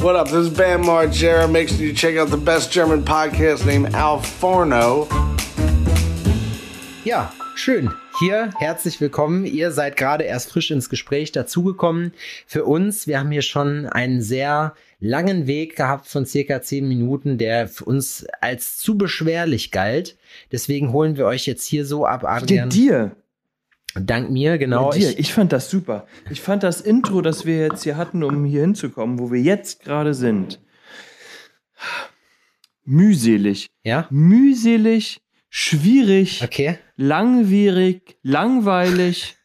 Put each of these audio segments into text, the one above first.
What up? This is Bam Margera. Make sure you check out the best German podcast named Al Forno. Ja, schön. Hier herzlich willkommen. Ihr seid gerade erst frisch ins Gespräch dazugekommen. Für uns, wir haben hier schon einen sehr langen Weg gehabt von circa zehn Minuten, der für uns als zu beschwerlich galt. Deswegen holen wir euch jetzt hier so ab, Adrian. Dir. Dank mir, genau. Ich, ich fand das super. Ich fand das Intro, das wir jetzt hier hatten, um hier hinzukommen, wo wir jetzt gerade sind, mühselig. Ja? Mühselig, schwierig, Okay. langwierig, langweilig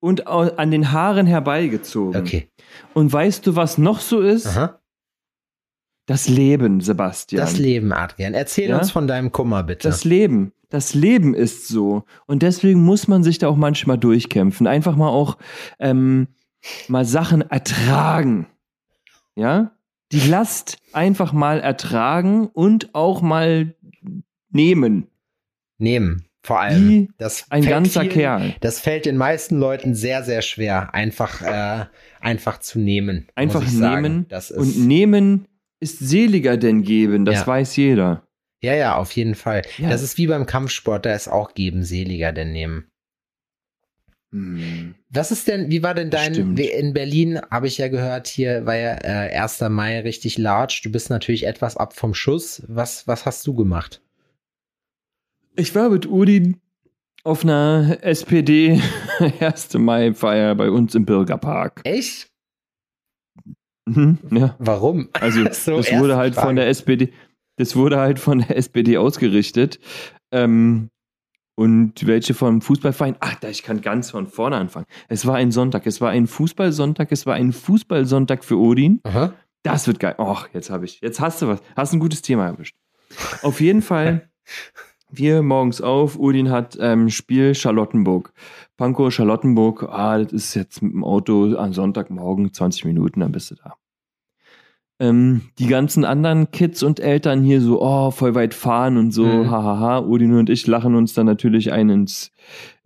und an den Haaren herbeigezogen. Okay. Und weißt du, was noch so ist? Aha. Das Leben, Sebastian. Das Leben, Adrian. Erzähl Ja? uns von deinem Kummer, bitte. Das Leben. Das Leben ist so. Und deswegen muss man sich da auch manchmal durchkämpfen. Einfach mal auch ähm, mal Sachen ertragen. Ja? Die Last einfach mal ertragen und auch mal nehmen. Nehmen. Vor allem. Wie das ein ganzer vielen- Kerl. Das fällt den meisten Leuten sehr, sehr schwer, einfach, äh, einfach zu nehmen. Einfach nehmen. Das ist, Und nehmen ist seliger denn geben. Das Ja. weiß jeder. ja, ja, auf jeden Fall. Ja. Das ist wie beim Kampfsport, da ist auch geben seliger denn nehmen. Hm. Was ist denn, wie war denn dein, Stimmt. in Berlin habe ich ja gehört, hier war ja äh, 1. Mai richtig large. Du bist natürlich etwas ab vom Schuss. Was, was hast du gemacht? Ich war mit Udin auf einer SPD 1. Mai-Feier bei uns im Bürgerpark. Echt? Mhm, ja. Warum? Also So, das wurde halt Frage. von der SPD, das wurde halt von der SPD ausgerichtet. Ähm, und welche vom Fußballverein? Ach, da ich kann ganz von vorne anfangen. Es war ein Sonntag, es war ein Fußballsonntag, es war ein Fußballsonntag für Odin. Aha. Das wird geil. Och, jetzt habe ich, jetzt hast du was, hast ein gutes Thema erwischt. Auf jeden Fall, wir morgens auf, Udin hat ähm, Spiel Charlottenburg. Pankow, Charlottenburg, ah, das ist jetzt mit dem Auto am Sonntagmorgen 20 Minuten, dann bist du da. Ähm, die ganzen anderen Kids und Eltern hier so, oh, voll weit fahren und so, Mhm. hahaha. Udin und ich lachen uns dann natürlich ein ins,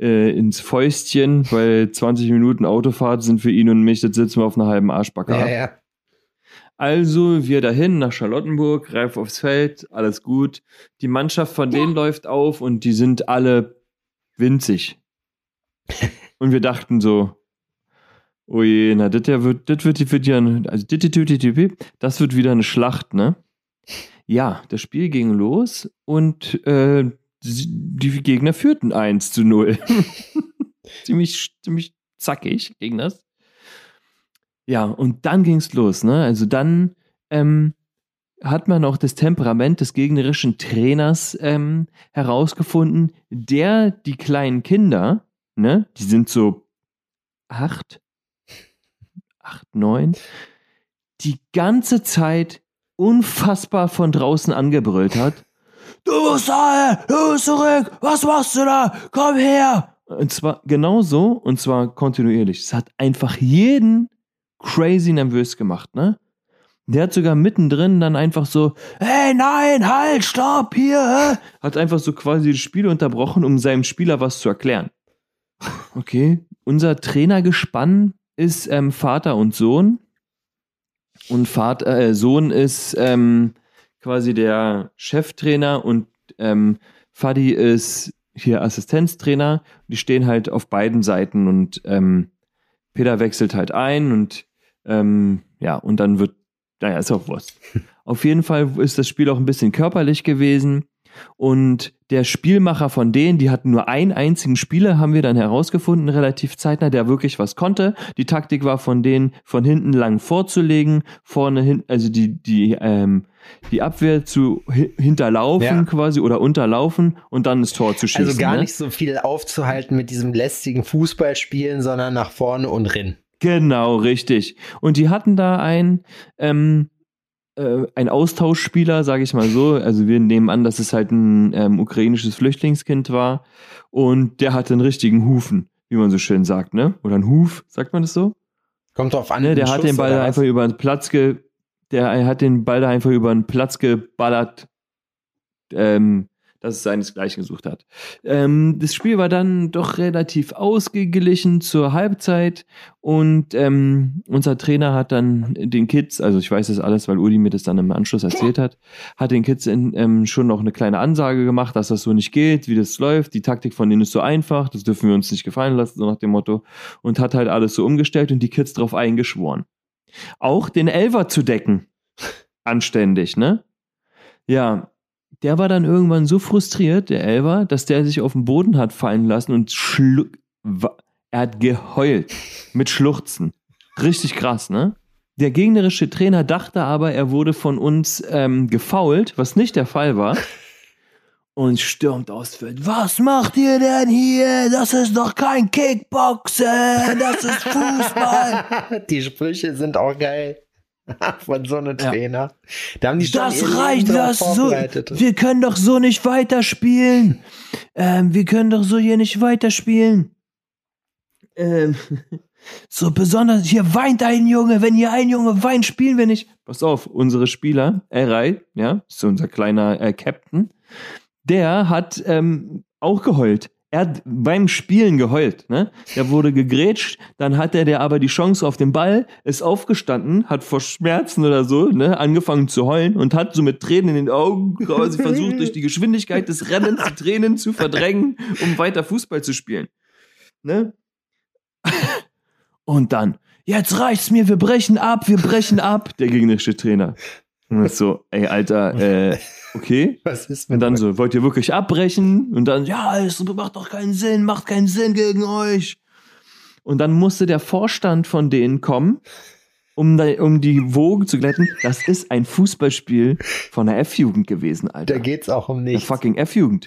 äh, ins Fäustchen, weil 20 Minuten Autofahrt sind für ihn und mich, das sitzen wir auf einer halben Arschbacke. Ja, ab. ja. Also wir dahin nach Charlottenburg, reif aufs Feld, alles gut. Die Mannschaft von denen läuft auf und die sind alle winzig. und wir dachten so, oh je, na, das ja wird, das wird, wird ja, also das wird wieder eine Schlacht, ne? Ja, das Spiel ging los und äh, die Gegner führten 1 zu 0. ziemlich, ziemlich zackig ging das. Ja, und dann ging's los, ne? Also dann ähm, hat man auch das Temperament des gegnerischen Trainers ähm, herausgefunden, der die kleinen Kinder, ne, die sind so acht, acht, neun, die ganze Zeit unfassbar von draußen angebrüllt hat. Du musst da, du musst zurück, was machst du da? Komm her! Und zwar genau so, und zwar kontinuierlich. Es hat einfach jeden crazy nervös gemacht, ne? Der hat sogar mittendrin dann einfach so, hey, nein, halt, stopp, hier? Hat einfach so quasi das Spiel unterbrochen, um seinem Spieler was zu erklären. Okay, unser Trainergespann ist ähm, Vater und Sohn. Und Vater, äh, Sohn ist ähm, quasi der Cheftrainer und ähm, Fadi ist hier Assistenztrainer. Die stehen halt auf beiden Seiten und ähm, Peter wechselt halt ein und ähm, ja, und dann wird, naja, ist auch Wurst. Auf jeden Fall ist das Spiel auch ein bisschen körperlich gewesen. Und der Spielmacher von denen, die hatten nur einen einzigen Spieler, haben wir dann herausgefunden, relativ zeitnah, der wirklich was konnte. Die Taktik war von denen, von hinten lang vorzulegen, vorne hin, also die, die, ähm, die Abwehr zu hi hinterlaufen Ja. quasi oder unterlaufen und dann das Tor zu schießen. Also gar ne? nicht so viel aufzuhalten mit diesem lästigen Fußballspielen, sondern nach vorne und rin. Genau, richtig. Und die hatten da ein, ähm, äh, ein Austauschspieler, sage ich mal so. Also wir nehmen an, dass es halt ein ähm, ukrainisches Flüchtlingskind war. Und der hatte einen richtigen Hufen, wie man so schön sagt, ne? Oder ein Huf, sagt man das so? Kommt drauf an. Ne, der hat Schuss den Ball da einfach über den Platz ge der hat den Ball da einfach über den Platz geballert. Ähm, dass es seinesgleichen gesucht hat. Ähm, das Spiel war dann doch relativ ausgeglichen zur Halbzeit und ähm, unser Trainer hat dann den Kids, also ich weiß das alles, weil Uli mir das dann im Anschluss erzählt hat, hat den Kids in, ähm, schon noch eine kleine Ansage gemacht, dass das so nicht geht, wie das läuft. Die Taktik von denen ist so einfach, das dürfen wir uns nicht gefallen lassen, so nach dem Motto. Und hat halt alles so umgestellt und die Kids drauf eingeschworen. Auch den Elver zu decken. Anständig, ne? Ja, der war dann irgendwann so frustriert, der Elver, dass der sich auf den Boden hat fallen lassen und schluck. Er hat geheult mit Schluchzen. Richtig krass, ne? Der gegnerische Trainer dachte aber, er wurde von uns ähm, gefault, was nicht der Fall war. Und stürmt aus Feld. Was macht ihr denn hier? Das ist doch kein Kickboxen, das ist Fußball. Die Sprüche sind auch geil. Von so einem Trainer. Ja. Da haben die das reicht, das so. Wir können doch so nicht weiterspielen. Ähm, wir können doch so hier nicht weiterspielen. Ähm, so besonders, hier weint ein Junge. Wenn hier ein Junge weint, spielen wir nicht. Pass auf, unsere Spieler, Eray, ja, ist unser kleiner äh, Captain, der hat ähm, auch geheult. Er hat beim Spielen geheult, ne? Der wurde gegrätscht, dann hat er der aber die Chance auf den Ball, ist aufgestanden, hat vor Schmerzen oder so, ne, angefangen zu heulen und hat so mit Tränen in den Augen quasi versucht, durch die Geschwindigkeit des Rennens die Tränen zu verdrängen, um weiter Fußball zu spielen. Ne? Und dann, jetzt reicht's mir, wir brechen ab, wir brechen ab, der gegnerische Trainer. Und so, ey, Alter, äh, okay. Was ist mit Und dann so, wollt ihr wirklich abbrechen? Und dann, ja, es macht doch keinen Sinn, macht keinen Sinn gegen euch. Und dann musste der Vorstand von denen kommen, um, da, um die Wogen zu glätten. Das ist ein Fußballspiel von der F-Jugend gewesen, Alter. Da geht's auch um nichts. Der fucking F-Jugend.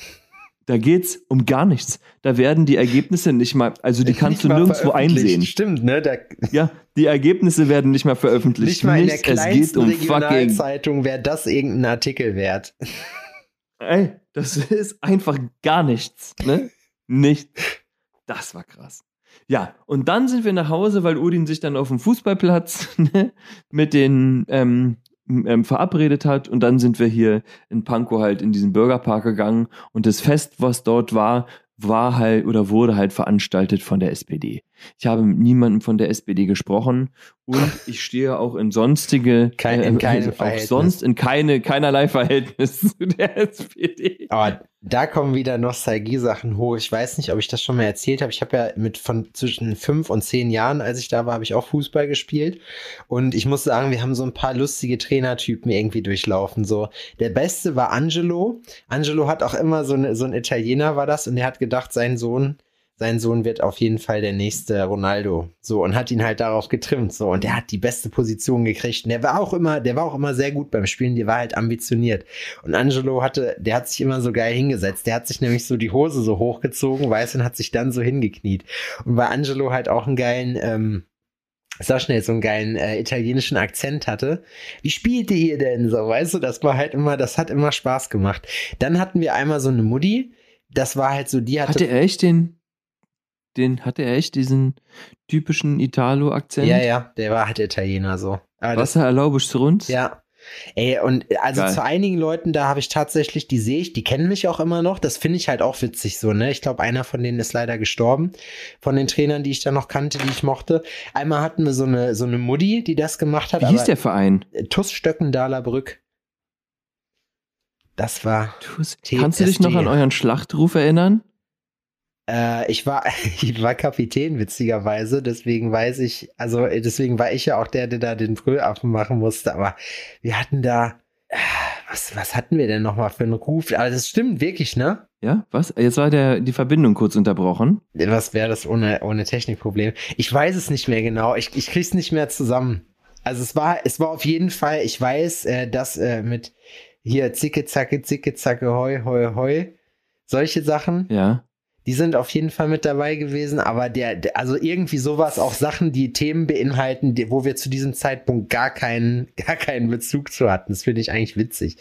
Da geht's um gar nichts. Da werden die Ergebnisse nicht mal, also die kannst du nirgendwo einsehen. Stimmt, ne? Da ja, die Ergebnisse werden nicht mal veröffentlicht. Nicht mal in der kleinsten um Regionalzeitung wäre das irgendein Artikel wert. Ey, das ist einfach gar nichts, ne? Nicht. Das war krass. Ja, und dann sind wir nach Hause, weil Udin sich dann auf dem Fußballplatz ne, mit den ähm, ähm, verabredet hat und dann sind wir hier in Pankow halt in diesen Bürgerpark gegangen und das Fest, was dort war, war halt oder wurde halt veranstaltet von der SPD. Ich habe mit niemandem von der SPD gesprochen und ich stehe auch in sonstige, Kein, in äh, auch sonst in keine, keinerlei Verhältnis zu der SPD. Aber da kommen wieder Nostalgie-Sachen hoch. Ich weiß nicht, ob ich das schon mal erzählt habe. Ich habe ja mit von zwischen fünf und zehn Jahren, als ich da war, habe ich auch Fußball gespielt. Und ich muss sagen, wir haben so ein paar lustige Trainertypen irgendwie durchlaufen. So, der beste war Angelo. Angelo hat auch immer so, eine, so ein Italiener war das und der hat gedacht, sein Sohn sein Sohn wird auf jeden Fall der nächste Ronaldo. So, und hat ihn halt darauf getrimmt. So, und der hat die beste Position gekriegt. Und der war auch immer, der war auch immer sehr gut beim Spielen, der war halt ambitioniert. Und Angelo hatte, der hat sich immer so geil hingesetzt. Der hat sich nämlich so die Hose so hochgezogen, weiß, und hat sich dann so hingekniet. Und weil Angelo halt auch einen geilen, ähm, sag schnell, so einen geilen äh, italienischen Akzent hatte. Wie spielte ihr denn so? Weißt du, das war halt immer, das hat immer Spaß gemacht. Dann hatten wir einmal so eine Mutti, das war halt so, die hatte. Hatte er echt den den hatte er echt diesen typischen Italo-Akzent. Ja, ja, der war halt Italiener so. Wasser erlaubisch zu uns? Ja. Ey, und also Geil. zu einigen Leuten, da habe ich tatsächlich, die sehe ich, die kennen mich auch immer noch. Das finde ich halt auch witzig so, ne? Ich glaube, einer von denen ist leider gestorben, von den Trainern, die ich da noch kannte, die ich mochte. Einmal hatten wir so eine, so eine Mutti, die das gemacht hat. Wie hieß der Verein? TUS Stöckendahler Brück. Das war. TUS. Kannst du dich noch an euren Schlachtruf erinnern? Äh, ich war, ich war Kapitän, witzigerweise, deswegen weiß ich, also deswegen war ich ja auch der, der da den Brüllaffen machen musste, aber wir hatten da, äh, was, was hatten wir denn nochmal für einen Ruf? Aber das stimmt wirklich, ne? Ja, was? Jetzt war der, die Verbindung kurz unterbrochen. Was wäre das ohne, ohne Technikproblem? Ich weiß es nicht mehr genau. Ich, ich krieg's nicht mehr zusammen. Also es war, es war auf jeden Fall, ich weiß, äh, dass äh, mit hier zicke, zacke, zicke, zacke, hoi, hoi, hoi, solche Sachen. Ja die sind auf jeden Fall mit dabei gewesen, aber der, der also irgendwie sowas, auch Sachen, die Themen beinhalten, die, wo wir zu diesem Zeitpunkt gar keinen, gar keinen Bezug zu hatten. Das finde ich eigentlich witzig.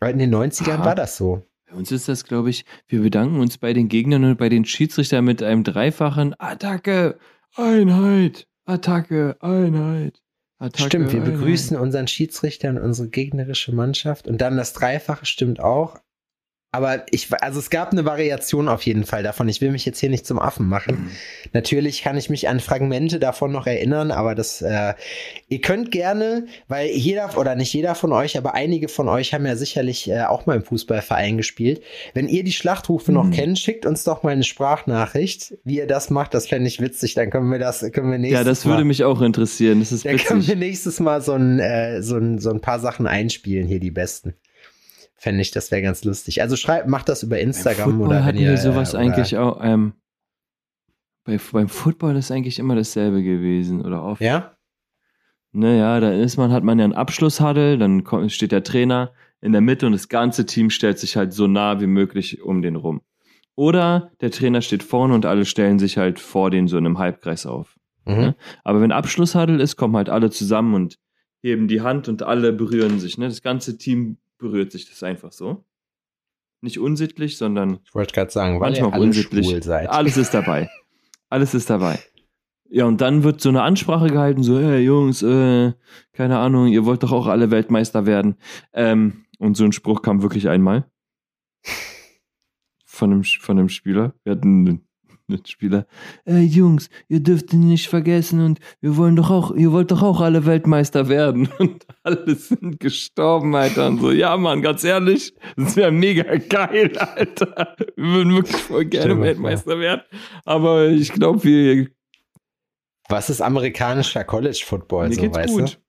Aber in den 90ern Aha. war das so. Bei uns ist das, glaube ich, wir bedanken uns bei den Gegnern und bei den Schiedsrichtern mit einem dreifachen Attacke, Einheit, Attacke, Einheit. Attacke, stimmt, wir Einheit. begrüßen unseren Schiedsrichter und unsere gegnerische Mannschaft und dann das Dreifache stimmt auch. Aber ich, also es gab eine Variation auf jeden Fall davon. Ich will mich jetzt hier nicht zum Affen machen. Mhm. Natürlich kann ich mich an Fragmente davon noch erinnern, aber das, äh, ihr könnt gerne, weil jeder oder nicht jeder von euch, aber einige von euch haben ja sicherlich äh, auch mal im Fußballverein gespielt. Wenn ihr die Schlachtrufe mhm. noch kennt, schickt uns doch mal eine Sprachnachricht, wie ihr das macht. Das fände ich witzig. Dann können wir das, können wir nächstes Mal. Ja, das würde mich auch interessieren. Das ist dann witzig. können wir nächstes Mal so ein, äh, so ein, so ein paar Sachen einspielen hier, die besten. Fände ich, das wäre ganz lustig. Also schreibt, macht das über Instagram oder hatten ihr, wir sowas äh, eigentlich auch. Ähm, bei, beim Football ist eigentlich immer dasselbe gewesen oder oft. Ja. Naja, da ist man, hat man ja einen Abschlusshuddle, dann kommt, steht der Trainer in der Mitte und das ganze Team stellt sich halt so nah wie möglich um den rum. Oder der Trainer steht vorne und alle stellen sich halt vor den so in einem Halbkreis auf. Mhm. Ne? Aber wenn Abschlusshuddle ist, kommen halt alle zusammen und heben die Hand und alle berühren sich. Ne? Das ganze Team berührt sich das einfach so. Nicht unsittlich, sondern ich wollte gerade sagen, weil manchmal auch unsittlich. Alles ist dabei. Alles ist dabei. Ja, und dann wird so eine Ansprache gehalten, so, hey Jungs, äh, keine Ahnung, ihr wollt doch auch alle Weltmeister werden. Ähm, und so ein Spruch kam wirklich einmal von einem, von einem Spieler. Wir hatten Spieler, ey Jungs, ihr dürft ihn nicht vergessen und wir wollen doch auch, ihr wollt doch auch alle Weltmeister werden. Und alle sind gestorben, Alter. Und so, ja, Mann, ganz ehrlich, das wäre mega geil, Alter. Wir würden wirklich voll gerne Weltmeister werden. Aber ich glaube, wir. Was ist amerikanischer College Football? Mir so, geht's gut. Du?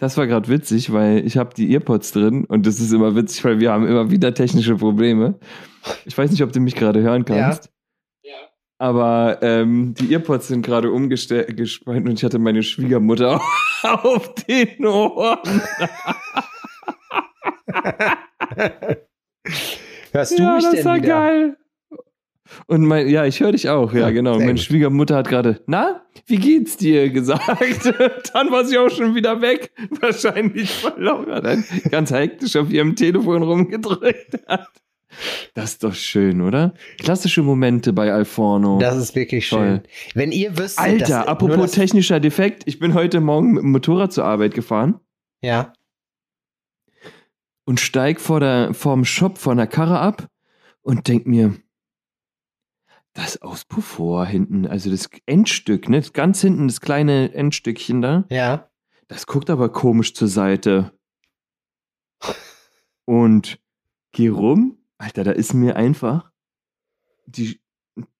Das war gerade witzig, weil ich habe die Earpods drin und das ist immer witzig, weil wir haben immer wieder technische Probleme. Ich weiß nicht, ob du mich gerade hören kannst. Ja. ja. Aber ähm, die Earpods sind gerade umgespannt und ich hatte meine Schwiegermutter auf den Ohren. Hörst du ja, mich das denn war wieder? geil. Und mein, ja, ich höre dich auch, ja, genau. Meine Schwiegermutter hat gerade, na, wie geht's dir gesagt? Dann war sie auch schon wieder weg. Wahrscheinlich verloren. Ganz hektisch auf ihrem Telefon rumgedrückt hat. Das ist doch schön, oder? Klassische Momente bei Alforno. Das ist wirklich Toll. schön. Wenn ihr wisst, Alter, apropos technischer Defekt, ich bin heute Morgen mit dem Motorrad zur Arbeit gefahren. Ja. Und steig vor der, vorm Shop vor einer Karre ab und denk mir, das Auspuffrohr hinten, also das Endstück, ne? Ganz hinten, das kleine Endstückchen da. Ja. Das guckt aber komisch zur Seite. Und geh rum, Alter, da ist mir einfach die,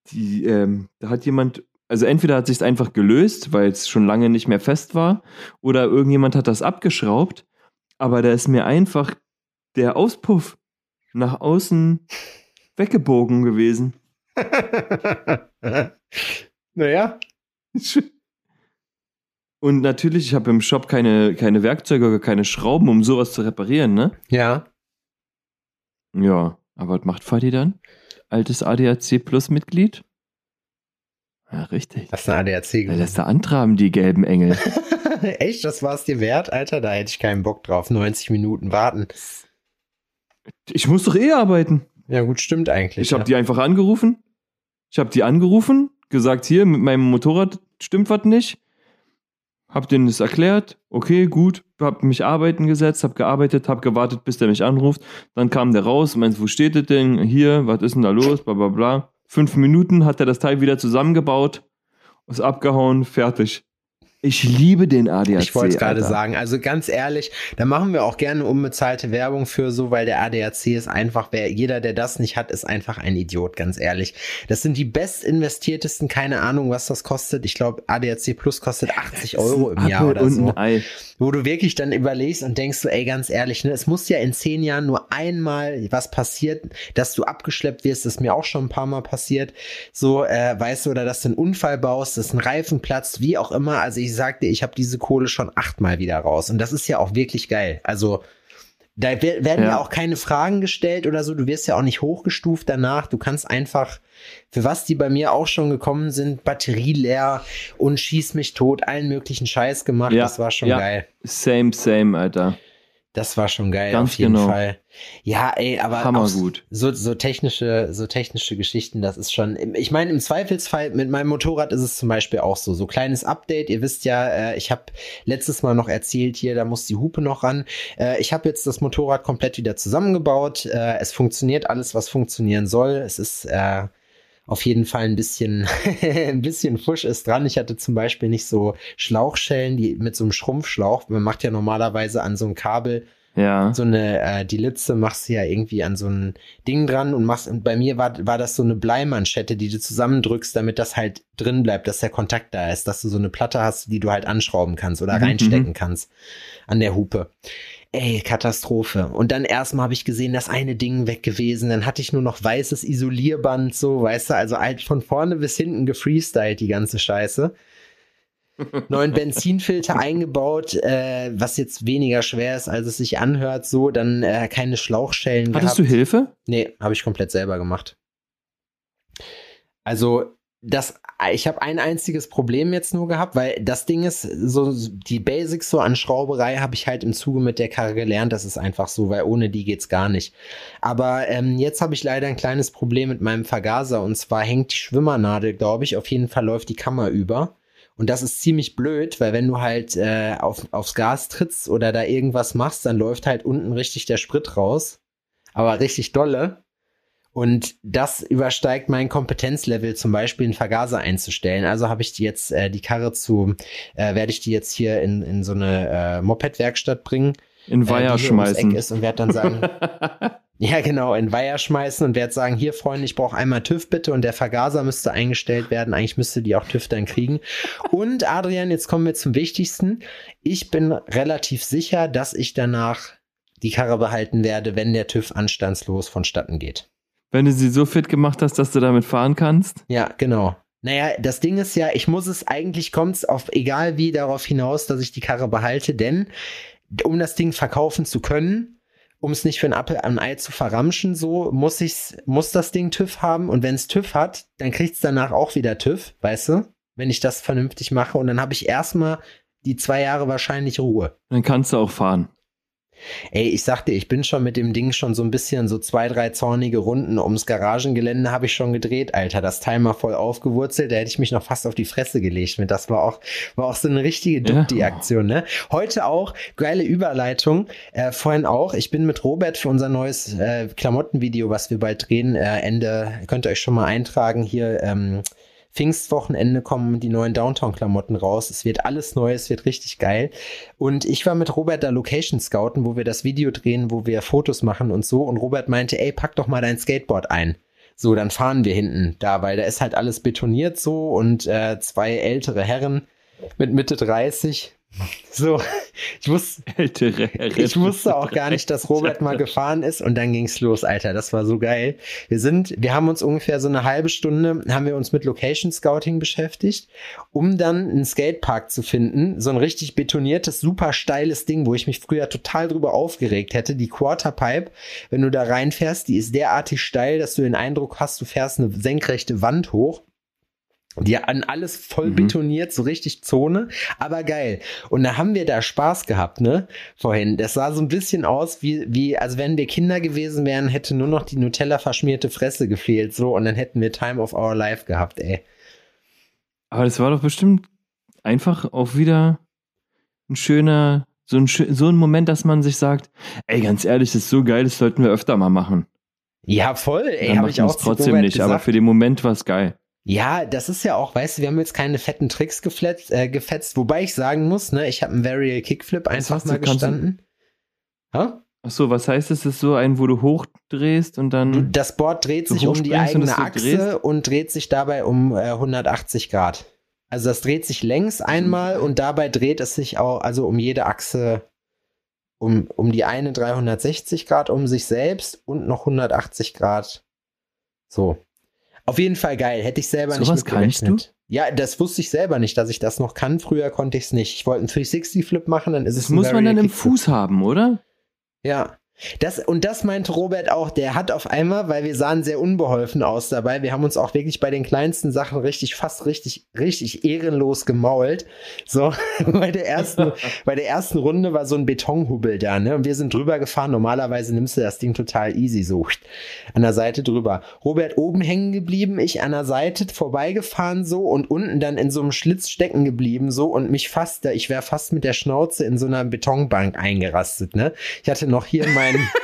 die, ähm, da hat jemand, also entweder hat sich einfach gelöst, weil es schon lange nicht mehr fest war, oder irgendjemand hat das abgeschraubt, aber da ist mir einfach der Auspuff nach außen weggebogen gewesen. naja. Und natürlich, ich habe im Shop keine, keine Werkzeuge oder keine Schrauben, um sowas zu reparieren, ne? Ja. Ja, aber was macht Fadi dann? Altes ADAC Plus Mitglied? Ja, richtig. Das ist ein ADAC. Weil das da antraben, die gelben Engel. Echt? Das war es dir wert, Alter? Da hätte ich keinen Bock drauf. 90 Minuten warten. Ich muss doch eh arbeiten. Ja, gut, stimmt eigentlich. Ich habe ja. die einfach angerufen. Ich habe die angerufen, gesagt, hier, mit meinem Motorrad stimmt was nicht. Hab denen das erklärt. Okay, gut. Hab mich arbeiten gesetzt, hab gearbeitet, hab gewartet, bis der mich anruft. Dann kam der raus, meint, wo steht das denn? Hier, was ist denn da los? Bla, bla, bla. Fünf Minuten hat er das Teil wieder zusammengebaut, ist abgehauen, fertig. Ich liebe den ADAC. Ich wollte es gerade sagen. Also ganz ehrlich, da machen wir auch gerne unbezahlte Werbung für so, weil der ADAC ist einfach, wer, jeder, der das nicht hat, ist einfach ein Idiot, ganz ehrlich. Das sind die bestinvestiertesten, keine Ahnung, was das kostet. Ich glaube, ADAC Plus kostet 80 Euro im Jahr oder so. Wo du wirklich dann überlegst und denkst so, ey, ganz ehrlich, ne, es muss ja in zehn Jahren nur einmal was passiert, dass du abgeschleppt wirst, das ist mir auch schon ein paar Mal passiert. So, äh, weißt du, oder dass du einen Unfall baust, dass ein Reifen platzt, wie auch immer. Also ich ich sagte, ich habe diese Kohle schon achtmal wieder raus. Und das ist ja auch wirklich geil. Also da werden ja. auch keine Fragen gestellt oder so. Du wirst ja auch nicht hochgestuft danach. Du kannst einfach, für was die bei mir auch schon gekommen sind, Batterie leer und schieß mich tot, allen möglichen Scheiß gemacht. Ja. Das war schon ja. geil. Same, same, Alter. Das war schon geil, Ganz auf jeden genau. Fall. Ja, ey, aber Hammergut. so, so technische, so technische Geschichten, das ist schon, ich meine, im Zweifelsfall mit meinem Motorrad ist es zum Beispiel auch so, so kleines Update. Ihr wisst ja, äh, ich habe letztes Mal noch erzählt hier, da muss die Hupe noch ran. Äh, ich habe jetzt das Motorrad komplett wieder zusammengebaut. Äh, es funktioniert alles, was funktionieren soll. Es ist äh, auf jeden Fall ein bisschen, ein bisschen Fusch ist dran. Ich hatte zum Beispiel nicht so Schlauchschellen, die mit so einem Schrumpfschlauch. Man macht ja normalerweise an so einem Kabel Ja. so eine, äh, die Litze machst du ja irgendwie an so ein Ding dran und machst, und bei mir war, war das so eine Bleimanschette, die du zusammendrückst, damit das halt drin bleibt, dass der Kontakt da ist, dass du so eine Platte hast, die du halt anschrauben kannst oder Mhm, reinstecken kannst an der Hupe. Ey, Katastrophe. Und dann erstmal habe ich gesehen, das eine Ding weg gewesen. Dann hatte ich nur noch weißes Isolierband, so, weißt du, also halt von vorne bis hinten gefreestylt, die ganze Scheiße. Neuen Benzinfilter eingebaut, äh, was jetzt weniger schwer ist, als es sich anhört, so, dann äh, keine Schlauchschellen Hattest gehabt. du Hilfe? Nee, habe ich komplett selber gemacht. Also, das, ich habe ein einziges Problem jetzt nur gehabt, weil das Ding ist, so die Basics so an Schrauberei habe ich halt im Zuge mit der Karre gelernt. Das ist einfach so, weil ohne die geht's gar nicht. Aber ähm, jetzt habe ich leider ein kleines Problem mit meinem Vergaser und zwar hängt die Schwimmernadel, glaube ich. Auf jeden Fall läuft die Kammer über. Und das ist ziemlich blöd, weil wenn du halt äh, auf, aufs Gas trittst oder da irgendwas machst, dann läuft halt unten richtig der Sprit raus. Aber richtig dolle. Und das übersteigt mein Kompetenzlevel, zum Beispiel einen Vergaser einzustellen. Also habe ich die jetzt äh, die Karre zu, äh, werde ich die jetzt hier in, in so eine äh, Moped-Werkstatt bringen, In äh, Weiher hier ums Eck schmeißen. ist und werde dann sagen, ja genau, in Weiher schmeißen und werde sagen, hier Freunde, ich brauche einmal TÜV bitte und der Vergaser müsste eingestellt werden. Eigentlich müsste die auch TÜV dann kriegen. Und Adrian, jetzt kommen wir zum Wichtigsten. Ich bin relativ sicher, dass ich danach die Karre behalten werde, wenn der TÜV anstandslos vonstatten geht. Wenn du sie so fit gemacht hast, dass du damit fahren kannst. Ja, genau. Naja, das Ding ist ja, ich muss es, eigentlich kommt es auf, egal wie, darauf hinaus, dass ich die Karre behalte, denn um das Ding verkaufen zu können, um es nicht für ein Apfel ein Ei zu verramschen, so muss ich's, muss das Ding TÜV haben und wenn es TÜV hat, dann kriegt es danach auch wieder TÜV, weißt du, wenn ich das vernünftig mache und dann habe ich erstmal die zwei Jahre wahrscheinlich Ruhe. Dann kannst du auch fahren. Ey, ich sagte, ich bin schon mit dem Ding schon so ein bisschen so zwei, drei zornige Runden ums Garagengelände habe ich schon gedreht, Alter. Das Teil mal voll aufgewurzelt, da hätte ich mich noch fast auf die Fresse gelegt mit. Das war auch, war auch so eine richtige Ja. Dukti-Aktion, ne? Heute auch, geile Überleitung, äh, vorhin auch. Ich bin mit Robert für unser neues äh, Klamottenvideo, was wir bald drehen, äh, Ende, könnt ihr euch schon mal eintragen, hier, ähm, Pfingstwochenende kommen die neuen Downtown-Klamotten raus. Es wird alles neu, es wird richtig geil. Und ich war mit Robert da Location scouten, wo wir das Video drehen, wo wir Fotos machen und so. Und Robert meinte, ey, pack doch mal dein Skateboard ein. So, dann fahren wir hinten da, weil da ist halt alles betoniert so und äh, zwei ältere Herren mit Mitte 30. So, ich wusste, ich wusste auch gar nicht, dass Robert mal gefahren ist und dann ging's los, Alter. Das war so geil. Wir sind, wir haben uns ungefähr so eine halbe Stunde, haben wir uns mit Location Scouting beschäftigt, um dann einen Skatepark zu finden. So ein richtig betoniertes, super steiles Ding, wo ich mich früher total drüber aufgeregt hätte. Die Quarterpipe, wenn du da reinfährst, die ist derartig steil, dass du den Eindruck hast, du fährst eine senkrechte Wand hoch. Die an alles voll Mhm. betoniert, so richtig Zone, aber geil. Und da haben wir da Spaß gehabt, ne? Vorhin. Das sah so ein bisschen aus, wie, wie, also wenn wir Kinder gewesen wären, hätte nur noch die Nutella verschmierte Fresse gefehlt, so, und dann hätten wir Time of Our Life gehabt, ey. Aber das war doch bestimmt einfach auch wieder ein schöner, so ein, so ein Moment, dass man sich sagt, ey, ganz ehrlich, das ist so geil, das sollten wir öfter mal machen. Ja, voll, ey, Dann habe ich auch trotzdem nicht, aber gesagt. für den Moment war es geil. Ja, das ist ja auch, weißt du, wir haben jetzt keine fetten Tricks gefletzt, äh, gefetzt, wobei ich sagen muss, ne, ich habe einen Varial Kickflip einfach du? mal du- gestanden. Ha? Ach so, was heißt das? Das ist so ein, wo du hochdrehst und dann. Du, das Board dreht sich um die und eigene so Achse drehst? und dreht sich dabei um äh, 180 Grad. Also das dreht sich längs einmal und dabei dreht es sich auch, also um jede Achse, um, um die eine 360 Grad um sich selbst und noch 180 Grad. So. Auf jeden Fall geil. Hätte ich selber Sowas nicht kannst mitgerechnet. Ja, das wusste ich selber nicht, dass ich das noch kann. Früher konnte ich es nicht. Ich wollte einen 360-Flip machen, dann ist das es ein muss man dann im. Fuß haben, oder? Ja. Das, und das meinte Robert auch, der hat auf einmal, weil wir sahen sehr unbeholfen aus dabei, wir haben uns auch wirklich bei den kleinsten Sachen richtig, fast richtig, richtig ehrenlos gemault. So, bei der ersten, bei der ersten Runde war so ein Betonhubbel da, ne? Und wir sind drüber gefahren. Normalerweise nimmst du das Ding total easy, so an der Seite drüber. Robert oben hängen geblieben, ich an der Seite vorbeigefahren so und unten dann in so einem Schlitz stecken geblieben so und mich fast, ich wäre fast mit der Schnauze in so einer Betonbank eingerastet, ne? Ich hatte noch hier mein meinen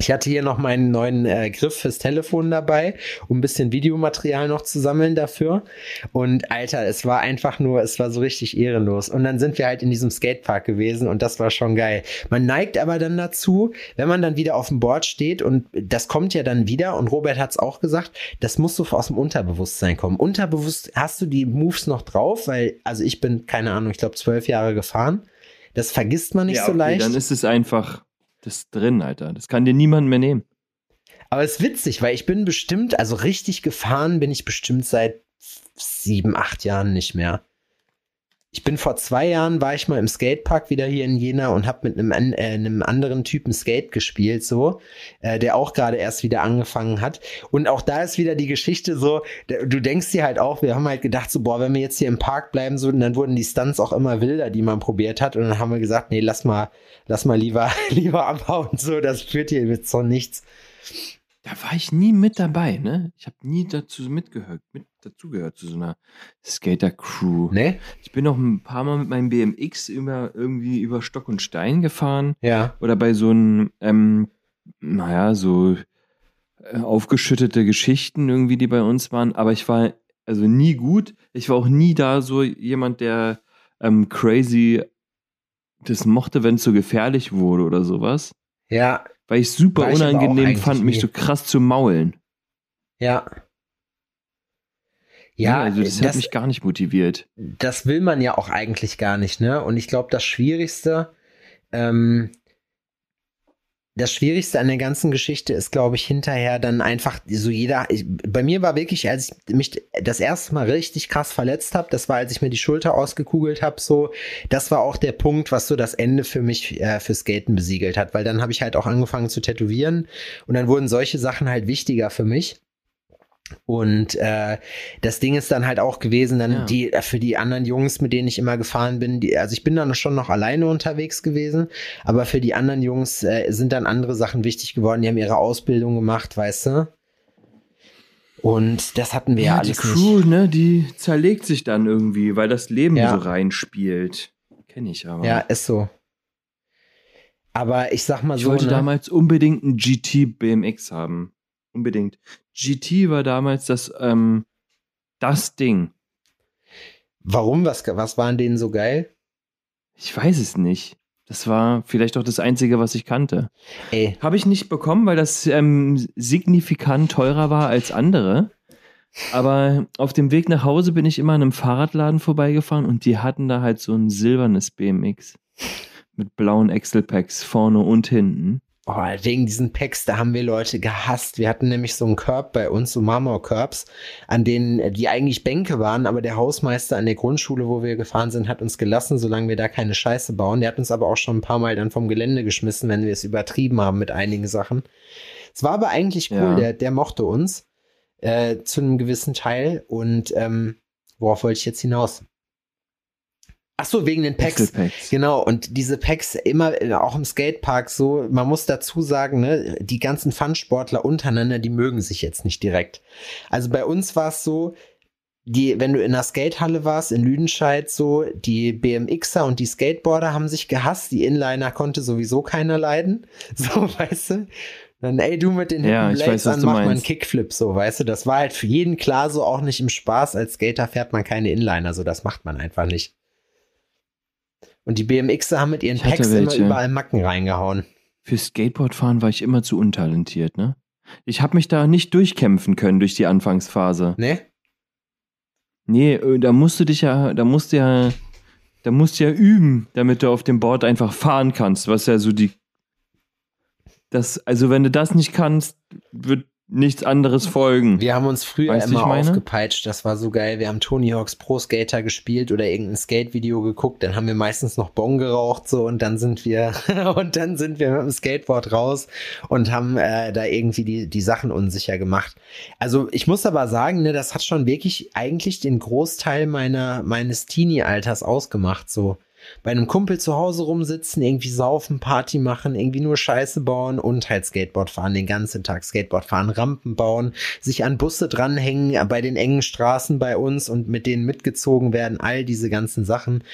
Ich hatte hier noch meinen neuen äh, Griff fürs Telefon dabei, um ein bisschen Videomaterial noch zu sammeln dafür. Und Alter, es war einfach nur, es war so richtig ehrenlos. Und dann sind wir halt in diesem Skatepark gewesen und das war schon geil. Man neigt aber dann dazu, wenn man dann wieder auf dem Board steht und das kommt ja dann wieder und Robert hat es auch gesagt, das muss so aus dem Unterbewusstsein kommen. Unterbewusst hast du die Moves noch drauf, weil, also ich bin, keine Ahnung, ich glaube zwölf Jahre gefahren. Das vergisst man nicht ja, okay, so leicht. Dann ist es einfach das ist drin, Alter. Das kann dir niemand mehr nehmen. Aber es ist witzig, weil ich bin bestimmt, also richtig gefahren bin ich bestimmt seit sieben, acht Jahren nicht mehr. Ich bin vor zwei Jahren, war ich mal im Skatepark wieder hier in Jena und habe mit einem, äh, einem anderen Typen Skate gespielt, so, äh, der auch gerade erst wieder angefangen hat. Und auch da ist wieder die Geschichte so, du denkst dir halt auch, wir haben halt gedacht so, boah, wenn wir jetzt hier im Park bleiben so, dann wurden die Stunts auch immer wilder, die man probiert hat. Und dann haben wir gesagt, nee, lass mal, lass mal lieber, lieber abhauen, so, das führt hier mit so nichts. Da war ich nie mit dabei, ne? Ich habe nie dazu mitgehört, mit dazugehört zu so einer Skater-Crew. Ne? Ich bin noch ein paar Mal mit meinem BMX über, irgendwie über Stock und Stein gefahren. Ja. Oder bei so einem, ähm, naja, so äh, aufgeschüttete Geschichten irgendwie, die bei uns waren. Aber ich war also nie gut. Ich war auch nie da so jemand, der ähm, crazy das mochte, wenn es so gefährlich wurde oder sowas. Ja. Weil ich super ich unangenehm fand, mich nie. so krass zu maulen. Ja. Ja, also das, das hat mich gar nicht motiviert. Das will man ja auch eigentlich gar nicht, ne? Und ich glaube, das Schwierigste, ähm, das Schwierigste an der ganzen Geschichte ist, glaube ich, hinterher dann einfach so jeder. Ich, bei mir war wirklich, als ich mich das erste Mal richtig krass verletzt habe, das war, als ich mir die Schulter ausgekugelt habe, so, das war auch der Punkt, was so das Ende für mich äh, für Skaten besiegelt hat, weil dann habe ich halt auch angefangen zu tätowieren und dann wurden solche Sachen halt wichtiger für mich. Und äh, das Ding ist dann halt auch gewesen, dann ja. die äh, für die anderen Jungs, mit denen ich immer gefahren bin, die, also ich bin dann schon noch alleine unterwegs gewesen, aber für die anderen Jungs äh, sind dann andere Sachen wichtig geworden. Die haben ihre Ausbildung gemacht, weißt du? Und das hatten wir ja, ja alles die Crew, nicht. ne, die zerlegt sich dann irgendwie, weil das Leben ja. so reinspielt. Kenne ich aber. Ja, ist so. Aber ich sag mal ich so. Ich wollte ne? damals unbedingt einen GT BMX haben. Unbedingt. GT war damals das, ähm, das Ding. Warum? Was, was war an denen so geil? Ich weiß es nicht. Das war vielleicht auch das Einzige, was ich kannte. Habe ich nicht bekommen, weil das ähm, signifikant teurer war als andere. Aber auf dem Weg nach Hause bin ich immer an einem Fahrradladen vorbeigefahren und die hatten da halt so ein silbernes BMX mit blauen Excel-Packs vorne und hinten. Oh, wegen diesen Packs, da haben wir Leute gehasst. Wir hatten nämlich so einen Körb bei uns, so Marmorkörbs, an denen äh, die eigentlich Bänke waren, aber der Hausmeister an der Grundschule, wo wir gefahren sind, hat uns gelassen, solange wir da keine Scheiße bauen. Der hat uns aber auch schon ein paar Mal dann vom Gelände geschmissen, wenn wir es übertrieben haben mit einigen Sachen. Es war aber eigentlich cool, ja. der, der mochte uns äh, zu einem gewissen Teil. Und ähm, worauf wollte ich jetzt hinaus? Ach so, wegen den Packs. Packs. Genau, und diese Packs immer, äh, auch im Skatepark so, man muss dazu sagen, ne, die ganzen Fun-Sportler untereinander, die mögen sich jetzt nicht direkt. Also bei uns war es so, die, wenn du in der Skatehalle warst, in Lüdenscheid, so, die BMXer und die Skateboarder haben sich gehasst, die Inliner konnte sowieso keiner leiden. So, weißt du? Dann, ey, du mit den ja, Blades, weiß, dann mach mal einen Kickflip, so, weißt du? Das war halt für jeden klar so auch nicht im Spaß. Als Skater fährt man keine Inliner, so, das macht man einfach nicht. Und die BMXer haben mit ihren Packs immer überall Macken reingehauen. Für Skateboardfahren war ich immer zu untalentiert, ne? Ich habe mich da nicht durchkämpfen können durch die Anfangsphase. Ne? Nee, äh, da musst du dich ja, da musst du ja, da musst du ja üben, damit du auf dem Board einfach fahren kannst, was ja so die, das, also wenn du das nicht kannst, wird, nichts anderes folgen. Wir haben uns früher Weißt immer aufgepeitscht, das war so geil. Wir haben Tony Hawks Pro Skater gespielt oder irgendein Skate-Video geguckt, dann haben wir meistens noch Bon geraucht so und dann sind wir und dann sind wir mit dem Skateboard raus und haben äh, da irgendwie die, die Sachen unsicher gemacht. Also ich muss aber sagen, ne, das hat schon wirklich eigentlich den Großteil meiner meines Teenie-Alters ausgemacht so. Bei einem Kumpel zu Hause rumsitzen, irgendwie saufen, Party machen, irgendwie nur Scheiße bauen und halt Skateboard fahren, den ganzen Tag Skateboard fahren, Rampen bauen, sich an Busse dranhängen, äh, bei den engen Straßen bei uns und mit denen mitgezogen werden, all diese ganzen Sachen.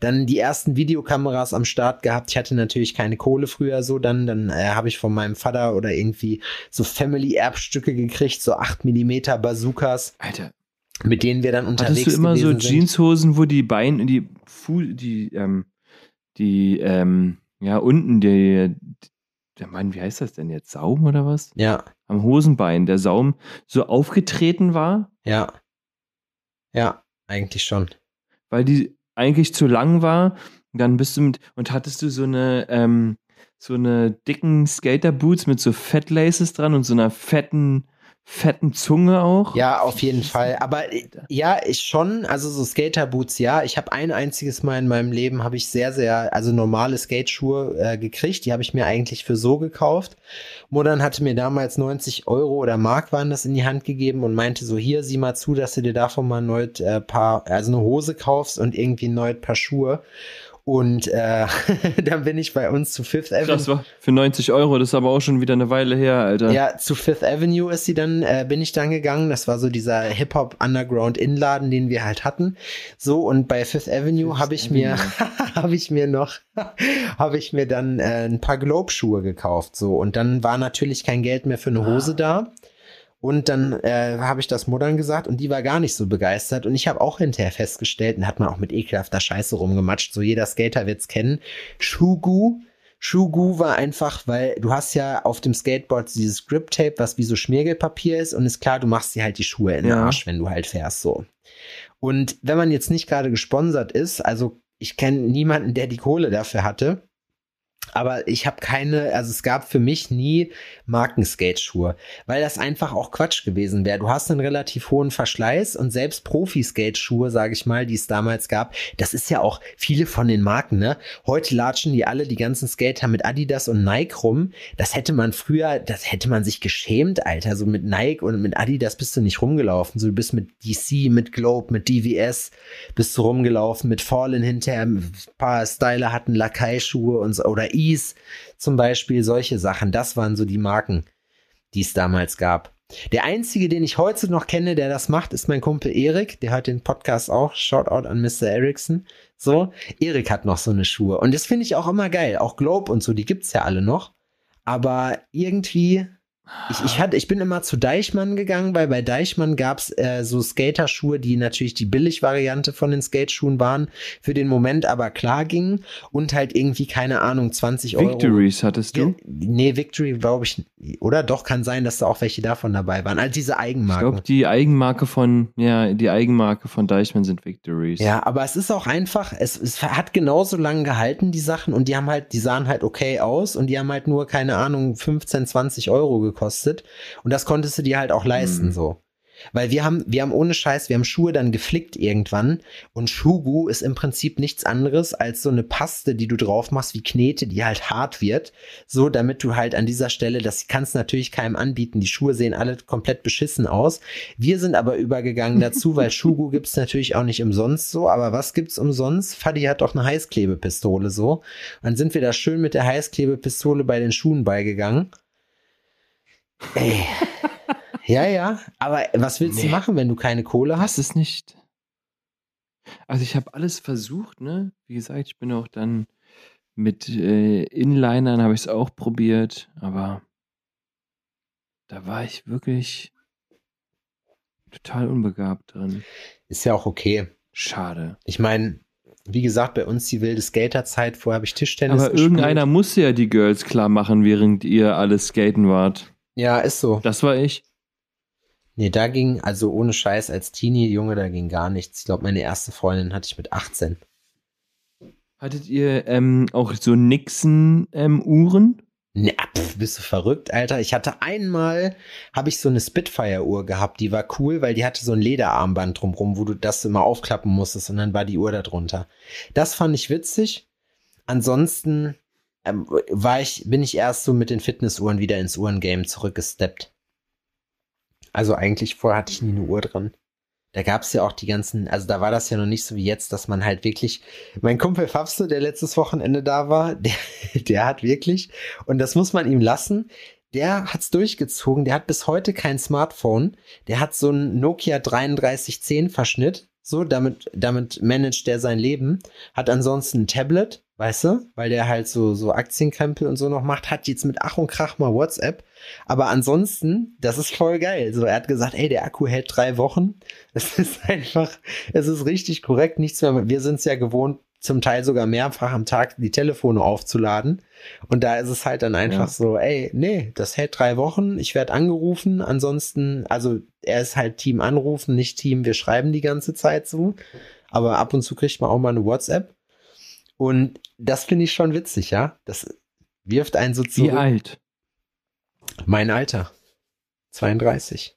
Dann die ersten Videokameras am Start gehabt. Ich hatte natürlich keine Kohle früher so, dann, dann äh, habe ich von meinem Vater oder irgendwie so Family-Erbstücke gekriegt, so 8 Millimeter Bazookas, Alter, mit denen wir dann unterwegs hattest du immer so sind. Jeanshosen, wo die Beine, die Fu die, ähm, die, ähm, ja, unten die, der Mann, wie heißt das denn jetzt? Saum oder was? Ja, Am Hosenbein, der Saum so aufgetreten war, ja. Ja, eigentlich schon. weil die eigentlich zu lang war. Dann bist du mit, und hattest du so eine, ähm, so eine dicken Skater-Boots mit so Fettlaces dran und so einer fetten, fetten Zunge auch. Ja, auf jeden Fall. Aber äh, ja, ich schon, also so Skaterboots, ja. Ich habe ein einziges Mal in meinem Leben habe ich sehr, sehr, also normale Skateschuhe äh, gekriegt. Die habe ich mir eigentlich für so gekauft. Modern hatte mir damals 90 Euro oder Mark waren das in die Hand gegeben und meinte so, hier, sieh mal zu, dass du dir davon mal ein neues äh, Paar, also eine Hose kaufst und irgendwie ein neues Paar Schuhe. Und äh, dann bin ich bei uns zu Fifth Avenue. Krass, war für 90 Euro, das ist aber auch schon wieder eine Weile her, Alter. Ja, zu Fifth Avenue ist sie dann, äh, bin ich dann gegangen. Das war so dieser Hip-Hop Underground Inladen, den wir halt hatten. So, und bei Fifth Avenue habe ich mir, habe ich mir noch, habe ich mir dann äh, ein paar Globe-Schuhe gekauft. So, und dann war natürlich kein Geld mehr für eine Hose da. Und dann äh, habe ich das Muttern gesagt und die war gar nicht so begeistert. Und ich habe auch hinterher festgestellt, und hat man auch mit ekelhafter Scheiße rumgematscht, so jeder Skater wird's kennen, Shugu. Shugu war einfach, weil du hast ja auf dem Skateboard dieses Grip Tape, was wie so Schmiergelpapier ist und ist klar, du machst dir halt die Schuhe in den Ja. Arsch, wenn du halt fährst so. Und wenn man jetzt nicht gerade gesponsert ist, also ich kenne niemanden, der die Kohle dafür hatte, aber ich habe keine, also es gab für mich nie Markenskate-Schuhe, weil das einfach auch Quatsch gewesen wäre. Du hast einen relativ hohen Verschleiß und selbst Profi-Skate-Schuhe, sage ich mal, die es damals gab, das ist ja auch viele von den Marken, ne? Heute latschen die alle, die ganzen Skater mit Adidas und Nike rum. Das hätte man früher, das hätte man sich geschämt, Alter. So mit Nike und mit Adidas bist du nicht rumgelaufen. So du bist mit DC, mit Globe, mit DVS bist du rumgelaufen, mit Fallen hinterher, ein paar Styler hatten Lakai-Schuhe und so, oder Ease zum Beispiel, solche Sachen. Das waren so die Marken, die es damals gab. Der einzige, den ich heute noch kenne, der das macht, ist mein Kumpel Erik. Der hört den Podcast auch. Shoutout an Mr. Erickson. So, Erik hat noch so eine Schuhe. Und das finde ich auch immer geil. Auch Globe und so, die gibt's ja alle noch. Aber irgendwie, ich, ich, hatte, ich bin immer zu Deichmann gegangen, weil bei Deichmann gab's äh, so Skaterschuhe, die natürlich die Billig-Variante von den Skateschuhen waren, für den Moment aber klar gingen und halt irgendwie, keine Ahnung, 20 Euro. Victories hattest du? Nee, Victory glaube ich, oder doch kann sein, dass da auch welche davon dabei waren. Also diese Ich Eigenmarken. glaube, die Eigenmarke von, ja, die Eigenmarke von Deichmann sind Victories. Ja, aber es ist auch einfach, es, es hat genauso lange gehalten, die Sachen, und die haben halt, die sahen halt okay aus und die haben halt nur, keine Ahnung, 15, 20 Euro gekostet. Und das konntest du dir halt auch leisten, Mhm. so. Weil wir haben, wir haben ohne Scheiß, wir haben Schuhe dann geflickt irgendwann und Schugu ist im Prinzip nichts anderes als so eine Paste, die du drauf machst wie Knete, die halt hart wird, so damit du halt an dieser Stelle, das kannst natürlich keinem anbieten, die Schuhe sehen alle komplett beschissen aus. Wir sind aber übergegangen dazu, weil Schugu gibt's natürlich auch nicht umsonst so, aber was gibt's umsonst? Fadi hat doch eine Heißklebepistole so. Und dann sind wir da schön mit der Heißklebepistole bei den Schuhen beigegangen. Ey. Ja, ja, aber was willst du Nee. machen, wenn du keine Kohle hast? Das ist nicht. Also ich habe alles versucht, ne? Wie gesagt, ich bin auch dann mit äh, Inlinern habe ich es auch probiert, aber da war ich wirklich total unbegabt drin. Ist ja auch okay. Schade. Ich meine, wie gesagt, bei uns die wilde Skaterzeit, vorher habe ich Tischtennis Aber gespielt. irgendeiner musste ja die Girls klar machen, während ihr alles skaten wart. Ja, ist so. Das war ich. Nee, da ging, also ohne Scheiß, als Teenie, Junge, da ging gar nichts. Ich glaube, meine erste Freundin hatte ich mit 18. Hattet ihr ähm, auch so Nixon-Uhren? Ne, pf, bist du verrückt, Alter? Ich hatte einmal, habe ich so eine Spitfire-Uhr gehabt, die war cool, weil die hatte so ein Lederarmband drumrum, wo du das immer aufklappen musstest und dann war die Uhr da drunter. Das fand ich witzig. Ansonsten ähm, war ich, bin ich erst so mit den Fitnessuhren wieder ins Uhrengame zurückgesteppt. Also eigentlich vorher hatte ich nie eine Uhr dran. Da gab es ja auch die ganzen, also da war das ja noch nicht so wie jetzt, dass man halt wirklich, mein Kumpel Fafste, der letztes Wochenende da war, der, der hat wirklich, und das muss man ihm lassen, der hat's durchgezogen, der hat bis heute kein Smartphone, der hat so einen Nokia 3310 Verschnitt, so, damit, damit managt der sein Leben, hat ansonsten ein Tablet, weißt du, weil der halt so, so Aktienkrempel und so noch macht, hat jetzt mit Ach und Krach mal WhatsApp. Aber ansonsten, das ist voll geil. So, er hat gesagt, ey, der Akku hält drei Wochen. Das ist einfach, es ist richtig korrekt, nichts mehr. Wir sind es ja gewohnt, zum Teil sogar mehrfach am Tag die Telefone aufzuladen. Und da ist es halt dann einfach ja. so, ey, nee, das hält drei Wochen, ich werde angerufen, ansonsten, also er ist halt Team anrufen, nicht Team, wir schreiben die ganze Zeit so. Aber ab und zu kriegt man auch mal eine WhatsApp. Und das finde ich schon witzig, ja. Das wirft einen so zu. Wie alt? Mein Alter. 32.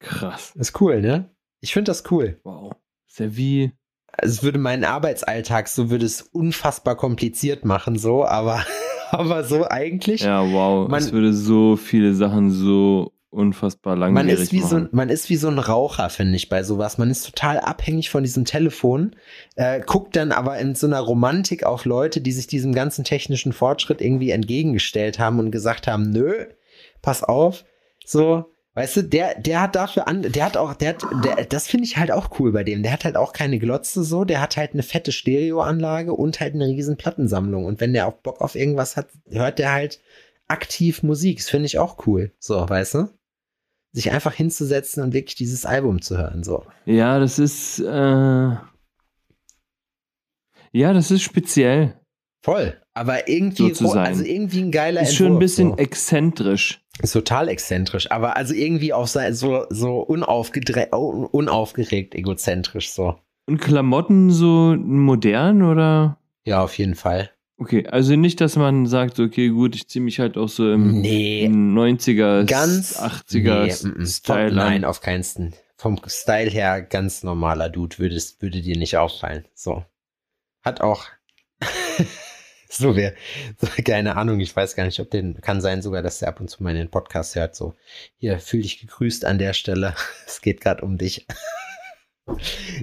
Krass. Ist cool, ne? Ich finde das cool. Wow. Ist ja wie. Es würde meinen Arbeitsalltag, so würde es unfassbar kompliziert machen, so, aber, aber so eigentlich. Ja, wow. Man, es würde so viele Sachen so unfassbar langwierig man ist wie machen. so man ist wie so ein Raucher finde ich bei sowas. Man ist total abhängig von diesem Telefon äh, guckt dann aber in so einer Romantik auf Leute die sich diesem ganzen technischen Fortschritt irgendwie entgegengestellt haben und gesagt haben nö pass auf. So weißt du der der hat dafür an der hat auch der hat der, das finde ich halt auch cool bei dem. Der hat halt auch keine Glotze so der hat halt eine fette Stereoanlage und halt eine riesen Plattensammlung. Und wenn der auch Bock auf irgendwas hat hört der halt aktiv Musik. Das finde ich auch cool. So weißt du sich einfach hinzusetzen und wirklich dieses Album zu hören. So. Ja, das ist äh, ja, das ist speziell. Voll, aber irgendwie, so also irgendwie ein geiler Ist Entwurf, schon ein bisschen so. exzentrisch. Ist total exzentrisch, aber also irgendwie auch so, so, unaufgeregt egozentrisch so. Und Klamotten so modern oder? Ja, auf jeden Fall. Okay, also nicht, dass man sagt, okay, gut, ich ziehe mich halt auch so im, Nee. im 90er, Ganz 80er nee. Style Nein, an. auf keinsten. Vom Style her ganz normaler Dude würde, würde dir nicht auffallen. So. Hat auch so wer, so, keine Ahnung, ich weiß gar nicht, ob den, kann sein sogar, dass der ab und zu mal in den Podcast hört, so. Hier, fühl dich gegrüßt an der Stelle. Es geht gerade um dich.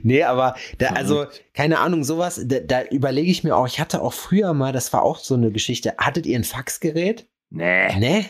Nee, aber da, also, keine Ahnung, sowas, da, da überlege ich mir auch, ich hatte auch früher mal, das war auch so eine Geschichte, hattet ihr ein Faxgerät? Nee. Nee?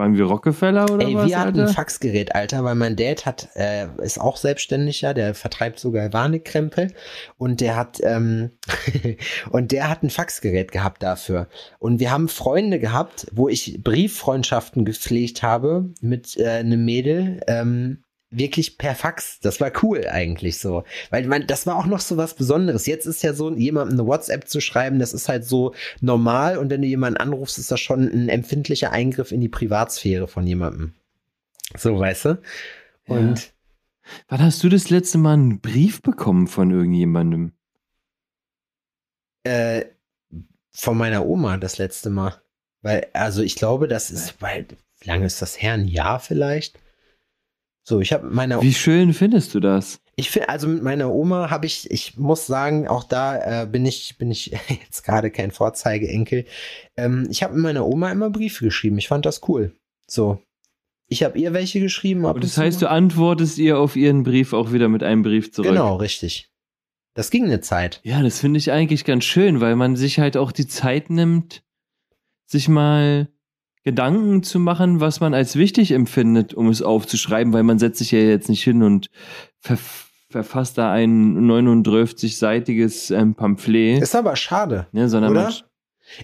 Waren wir Rockefeller oder Ey, was? wir hatten ein Alter? Faxgerät, Alter, weil mein Dad hat, äh, ist auch selbstständiger, der vertreibt sogar Warnekrempel und der hat, ähm, und der hat ein Faxgerät gehabt dafür. Und wir haben Freunde gehabt, wo ich Brieffreundschaften gepflegt habe mit äh, einem Mädel, ähm, wirklich per Fax. Das war cool eigentlich so. Weil man, das war auch noch so was Besonderes. Jetzt ist ja so, jemandem eine WhatsApp zu schreiben, das ist halt so normal. Und wenn du jemanden anrufst, ist das schon ein empfindlicher Eingriff in die Privatsphäre von jemandem. So, weißt du? Und Wann hast du das letzte Mal einen Brief bekommen von irgendjemandem? äh, von meiner Oma das letzte Mal. Weil, also ich glaube, das ist, weil, wie lange ist das her? Ein Jahr vielleicht? So, ich habe mit meiner Wie schön findest du das? Ich finde, also mit meiner Oma habe ich, ich muss sagen, auch da äh, bin ich, bin ich jetzt gerade kein Vorzeigeenkel. Ähm, ich habe mit meiner Oma immer Briefe geschrieben. Ich fand das cool. So. Ich habe ihr welche geschrieben. ab Und und das heißt, du antwortest ihr auf ihren Brief auch wieder mit einem Brief zurück. Genau, richtig. Das ging eine Zeit. Ja, das finde ich eigentlich ganz schön, weil man sich halt auch die Zeit nimmt, sich mal Gedanken zu machen, was man als wichtig empfindet, um es aufzuschreiben, weil man setzt sich ja jetzt nicht hin und ver verfasst da ein 39-seitiges ähm, Pamphlet, Ist aber schade. ne, sondern oder?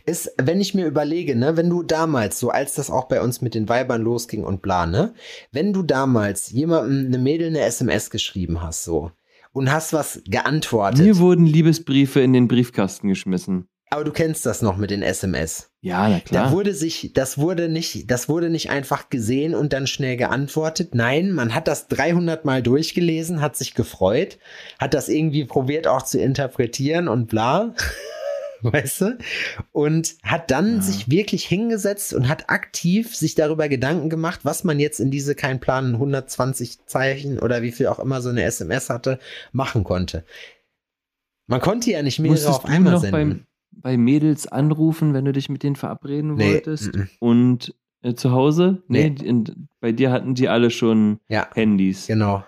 Ist, wenn ich mir überlege, ne, wenn du damals, so als das auch bei uns mit den Weibern losging und bla, ne, wenn du damals jemandem eine Mädel eine SMS geschrieben hast, so, und hast was geantwortet, mir wurden Liebesbriefe in den Briefkasten geschmissen. Aber du kennst das noch mit den SMS. Ja, na Da klar. wurde sich, das wurde nicht, das wurde nicht einfach gesehen und dann schnell geantwortet. Nein, man hat das 300 Mal durchgelesen, hat sich gefreut, hat das irgendwie probiert auch zu interpretieren und bla. weißt du? Und hat dann Ja. sich wirklich hingesetzt und hat aktiv sich darüber Gedanken gemacht, was man jetzt in diese kein Plan 120 Zeichen oder wie viel auch immer so eine SMS hatte, machen konnte. Man konnte ja nicht mehrere Musstest auf einmal senden. Bei Mädels anrufen, wenn du dich mit denen verabreden Nee, wolltest? mm, mm. Und äh, zu Hause? Nee. Nee, in, bei dir hatten die alle schon Ja, Handys. genau.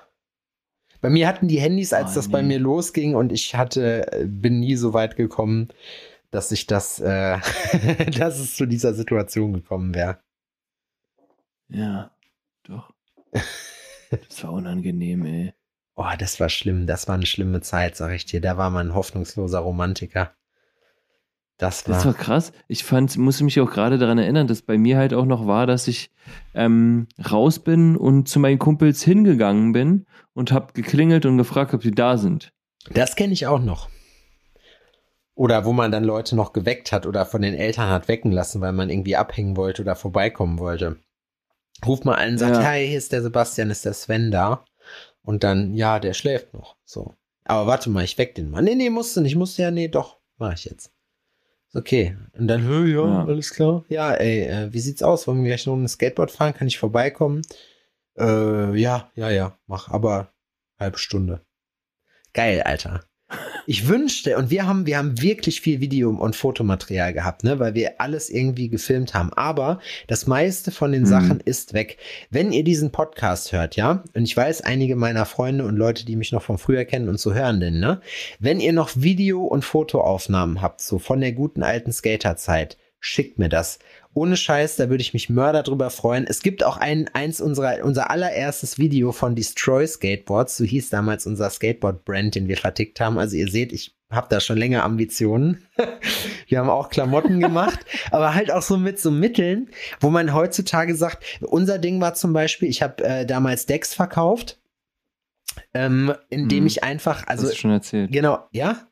Bei mir hatten die Handys, als Oh, das bei nee. mir losging und ich hatte, äh, bin nie so weit gekommen, dass ich das, äh, dass es zu dieser Situation gekommen wäre. Ja, doch. Das war unangenehm, ey. Oh, das war schlimm. Das war eine schlimme Zeit, sag ich dir. Da war man ein hoffnungsloser Romantiker. Das war. Das war krass. Ich fand, musste mich auch gerade daran erinnern, dass bei mir halt auch noch war, dass ich ähm, raus bin und zu meinen Kumpels hingegangen bin und hab geklingelt und gefragt, ob die da sind. Das kenne ich auch noch. Oder wo man dann Leute noch geweckt hat oder von den Eltern hat wecken lassen, weil man irgendwie abhängen wollte oder vorbeikommen wollte. Ruft mal an und sagt, Ja. hey, hier ist der Sebastian, ist der Sven da? Und dann, ja, der schläft noch. So. Aber warte mal, ich weck den mal. Nee, nee, musst du nicht. Musst du ja, nee, doch, mach ich jetzt. Okay. Und dann, hö, ja, Ja. alles klar. Ja, ey, äh, wie sieht's aus? Wollen wir gleich noch ein Skateboard fahren? Kann ich vorbeikommen? Äh, ja, ja, ja, mach, aber halbe Stunde. Geil, Alter. Ich wünschte, und wir haben, wir haben wirklich viel Video- und Fotomaterial gehabt, ne, weil wir alles irgendwie gefilmt haben. Aber das meiste von den Mhm. Sachen ist weg. Wenn ihr diesen Podcast hört, ja, und ich weiß, einige meiner Freunde und Leute, die mich noch von früher kennen und so hören, denn, ne, wenn ihr noch Video- und Fotoaufnahmen habt, so von der guten alten Skaterzeit, schickt mir das. Ohne Scheiß, da würde ich mich Mörder drüber freuen. Es gibt auch ein, eins unserer, unser allererstes Video von Destroy Skateboards. So hieß damals unser Skateboard-Brand, den wir vertickt haben. Also ihr seht, ich habe da schon länger Ambitionen. wir haben auch Klamotten gemacht, aber halt auch so mit so Mitteln, wo man heutzutage sagt, unser Ding war zum Beispiel, ich habe äh, damals Decks verkauft, ähm, indem Hm. ich einfach, Also, also Hast du schon erzählt. genau, ja.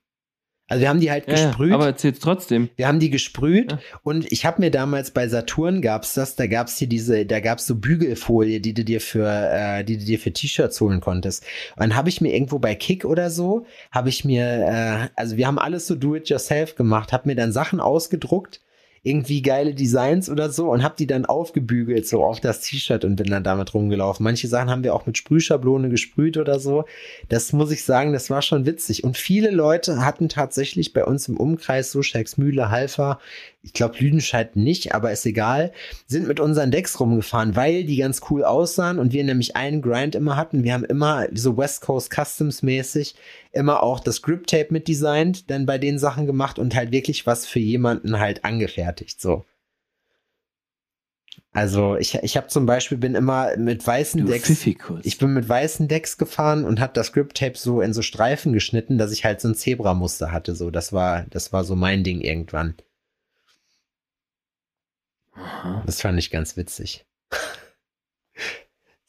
Also wir haben die halt Ja, ja, gesprüht. aber erzähl's trotzdem. Wir haben die gesprüht Ja. und ich habe mir damals bei Saturn gab's das, da gab's hier diese, da gab's so Bügelfolie, die du dir für, äh, die du dir für T-Shirts holen konntest. Und dann habe ich mir irgendwo bei Kick oder so, habe ich mir, äh, also wir haben alles so do-it-yourself gemacht, habe mir dann Sachen ausgedruckt, irgendwie geile Designs oder so und habe die dann aufgebügelt so auf das T-Shirt und bin dann damit rumgelaufen. Manche Sachen haben wir auch mit Sprühschablone gesprüht oder so. Das muss ich sagen, das war schon witzig. Und viele Leute hatten tatsächlich bei uns im Umkreis, so Scheiksmühle, Halfer, ich glaube Lüdenscheid nicht, aber ist egal, sind mit unseren Decks rumgefahren, weil die ganz cool aussahen und wir nämlich einen Grind immer hatten. Wir haben immer so West Coast Customs mäßig immer auch das Grip Tape mit designt, dann bei den Sachen gemacht und halt wirklich was für jemanden halt angefertigt, so. Also ich, ich habe zum Beispiel bin immer mit weißen Du Decks. Pfiffikus. Ich bin mit weißen Decks gefahren und habe das Grip Tape so in so Streifen geschnitten, dass ich halt so ein Zebramuster hatte. So, das war, das war so mein Ding irgendwann. Aha. Das fand ich ganz witzig.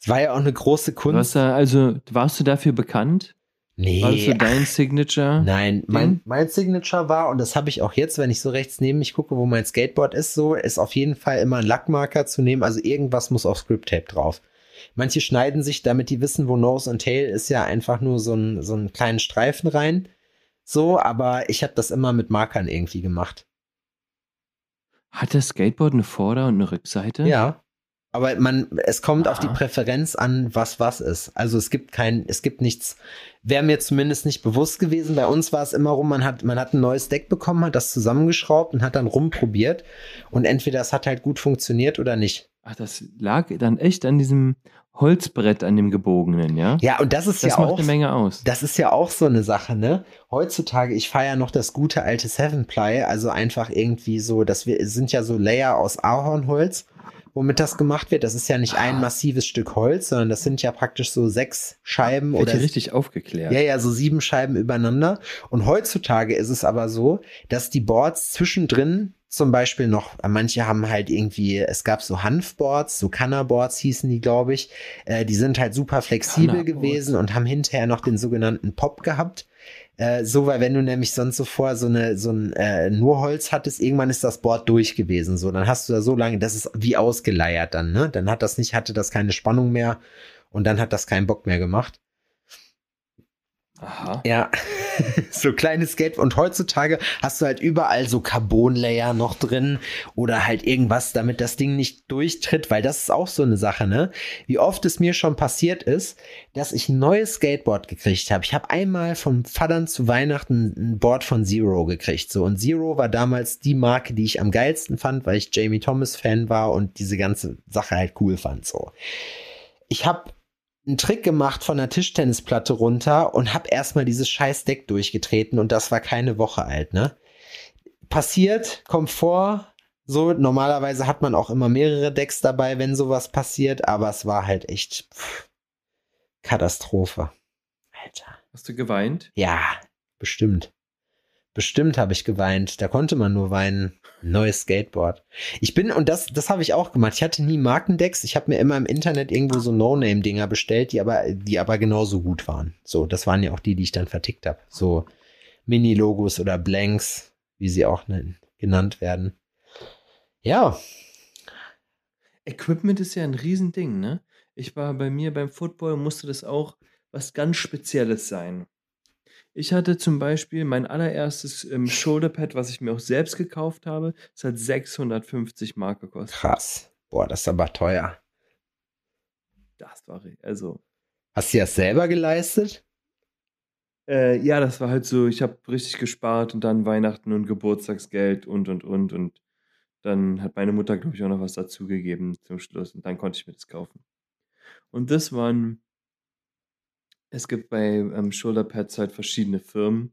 Es war ja auch eine große Du Kunst. da, also, warst du dafür bekannt? nee, War das so dein Signature? Nein, mein, mein Signature war, und das habe ich auch jetzt, wenn ich so rechts neben mich gucke, wo mein Skateboard ist, so, ist auf jeden Fall immer ein Lackmarker zu nehmen. Also irgendwas muss auf Script Tape drauf. Manche schneiden sich, damit die wissen, wo Nose und Tail ist, ja einfach nur so ein, so einen kleinen Streifen rein. So, aber ich habe das immer mit Markern irgendwie gemacht. Hat das Skateboard eine Vorder- und eine Rückseite? Ja. Aber man, es kommt auf die Aha. Präferenz an, was was ist. Also es gibt kein, es gibt nichts, wäre mir zumindest nicht bewusst gewesen. Bei uns war es immer rum, man hat, man hat ein neues Deck bekommen, hat das zusammengeschraubt und hat dann rumprobiert. Und entweder es hat halt gut funktioniert oder nicht. Ach, das lag dann echt an diesem Holzbrett, an dem gebogenen, ja? Ja, und das ist Das ja macht auch. eine Menge aus. Das ist ja auch so eine Sache, ne? Heutzutage, ich feiere noch das gute alte Seven Ply, also einfach irgendwie so, dass wir sind ja so Layer aus Ahornholz, womit das gemacht wird. Das ist ja nicht Ah. ein massives Stück Holz, sondern das sind ja praktisch so sechs Scheiben Wird oder richtig aufgeklärt. ja, ja, so sieben Scheiben übereinander. Und heutzutage ist es aber so, dass die Boards zwischendrin zum Beispiel noch, manche haben halt irgendwie, es gab so Hanfboards, so Canna-Boards hießen die, glaube ich. Äh, die sind halt super flexibel gewesen und haben hinterher noch den sogenannten Pop gehabt. Äh, so, weil wenn du nämlich sonst so vor so eine, so ein äh, nur Holz hattest, irgendwann ist das Board durch gewesen. So, dann hast du da so lange, das ist wie ausgeleiert dann, ne? Dann hat das nicht, hatte das keine Spannung mehr und dann hat das keinen Bock mehr gemacht. Aha. Ja, so kleines Skate. Und heutzutage hast du halt überall so Carbon-Layer noch drin oder halt irgendwas, damit das Ding nicht durchtritt, weil das ist auch so eine Sache, ne? Wie oft es mir schon passiert ist, dass ich ein neues Skateboard gekriegt habe. Ich habe einmal vom Vatern zu Weihnachten ein Board von Zero gekriegt. So, und Zero war damals die Marke, die ich am geilsten fand, weil ich Jamie Thomas Fan war und diese ganze Sache halt cool fand. So. Ich habe einen Trick gemacht von der Tischtennisplatte runter und hab erstmal dieses scheiß Deck durchgetreten und das war keine Woche alt, ne? Passiert, kommt vor, so, normalerweise hat man auch immer mehrere Decks dabei, wenn sowas passiert, aber es war halt echt pff, Katastrophe. Alter. Hast du geweint? Ja, bestimmt. Bestimmt habe ich geweint. Da konnte man nur weinen. Neues Skateboard. Ich bin, und das, das habe ich auch gemacht. Ich hatte nie Markendecks. Ich habe mir immer im Internet irgendwo so No-Name-Dinger bestellt, die aber, die aber genauso gut waren. So, das waren ja auch die, die ich dann vertickt habe. So Mini-Logos oder Blanks, wie sie auch genannt werden. Ja. Equipment ist ja ein Riesending, ne? Ich war bei mir beim Football, musste das auch was ganz Spezielles sein. Ich hatte zum Beispiel mein allererstes ähm, Shoulderpad, was ich mir auch selbst gekauft habe. Es hat 650 Mark gekostet. Krass. Boah, das ist aber teuer. Das war, also. Hast du das selber geleistet? Äh, ja, das war halt so, ich habe richtig gespart und dann Weihnachten und Geburtstagsgeld und, und, und. Und dann hat meine Mutter, glaube ich, auch noch was dazugegeben zum Schluss. Und dann konnte ich mir das kaufen. Und das waren es gibt bei ähm, Shoulderpads halt verschiedene Firmen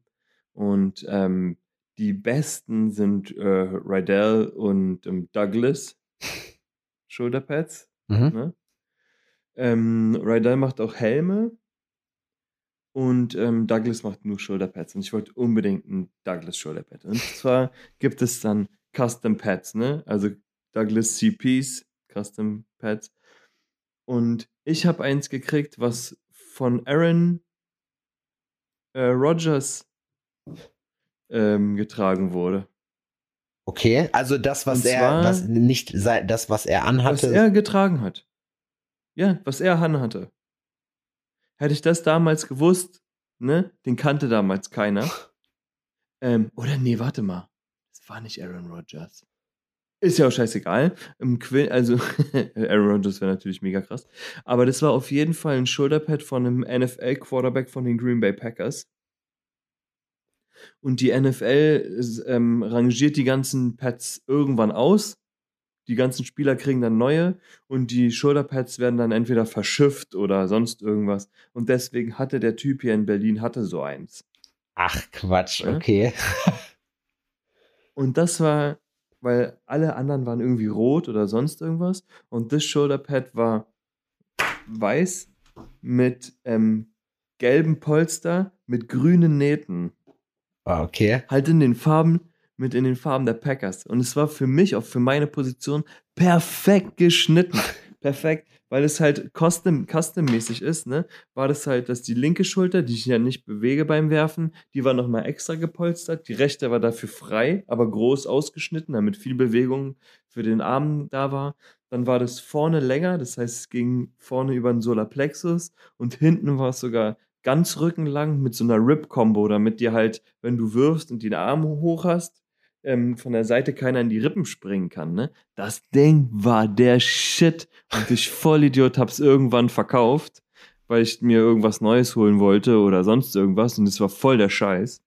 und ähm, die besten sind äh, Rydell und ähm, Douglas Shoulderpads. Mhm. Ne? Ähm, Rydell macht auch Helme und ähm, Douglas macht nur Shoulderpads. Und ich wollte unbedingt ein Douglas Shoulderpad. Und zwar gibt es dann Custom Pads, ne? Also Douglas CPs, Custom Pads. Und ich habe eins gekriegt, was von Aaron äh, Rodgers ähm, getragen wurde. Okay, also das, was Und er, zwar- was nicht das, was er Was anhatte. er getragen hat. Ja, was er anhatte. Hätte ich das damals gewusst, ne? Den kannte damals keiner. Ähm, oder nee, warte mal. Das war nicht Aaron Rodgers. Ist ja auch scheißegal. Im Quinn, also Aaron Rodgers wäre natürlich mega krass. Aber das war auf jeden Fall ein Shoulderpad von einem NFL-Quarterback von den Green Bay Packers. Und die NFL ähm, rangiert die ganzen Pads irgendwann aus. Die ganzen Spieler kriegen dann neue und die Shoulderpads werden dann entweder verschifft oder sonst irgendwas. Und deswegen hatte der Typ hier in Berlin hatte so eins. Ach Quatsch, okay. Und das war, weil alle anderen waren irgendwie rot oder sonst irgendwas. Und das Shoulderpad war weiß mit ähm, gelben Polster mit grünen Nähten. Ah, Okay. Halt in den Farben, mit in den Farben der Packers. Und es war für mich, auch für meine Position, perfekt geschnitten. Perfekt. Weil es halt custom, custom-mäßig ist, ne? War das halt, dass die linke Schulter, die ich ja nicht bewege beim Werfen, die war nochmal extra gepolstert. Die rechte war dafür frei, aber groß ausgeschnitten, damit viel Bewegung für den Arm da war. Dann war das vorne länger, das heißt, es ging vorne über den Solarplexus und hinten war es sogar ganz rückenlang mit so einer Rip-Combo, damit dir halt, wenn du wirfst und den Arm hoch hast, ähm, von der Seite keiner in die Rippen springen kann. Ne? Das Ding war der Shit und ich Vollidiot hab's irgendwann verkauft, weil ich mir irgendwas Neues holen wollte oder sonst irgendwas und es war voll der Scheiß.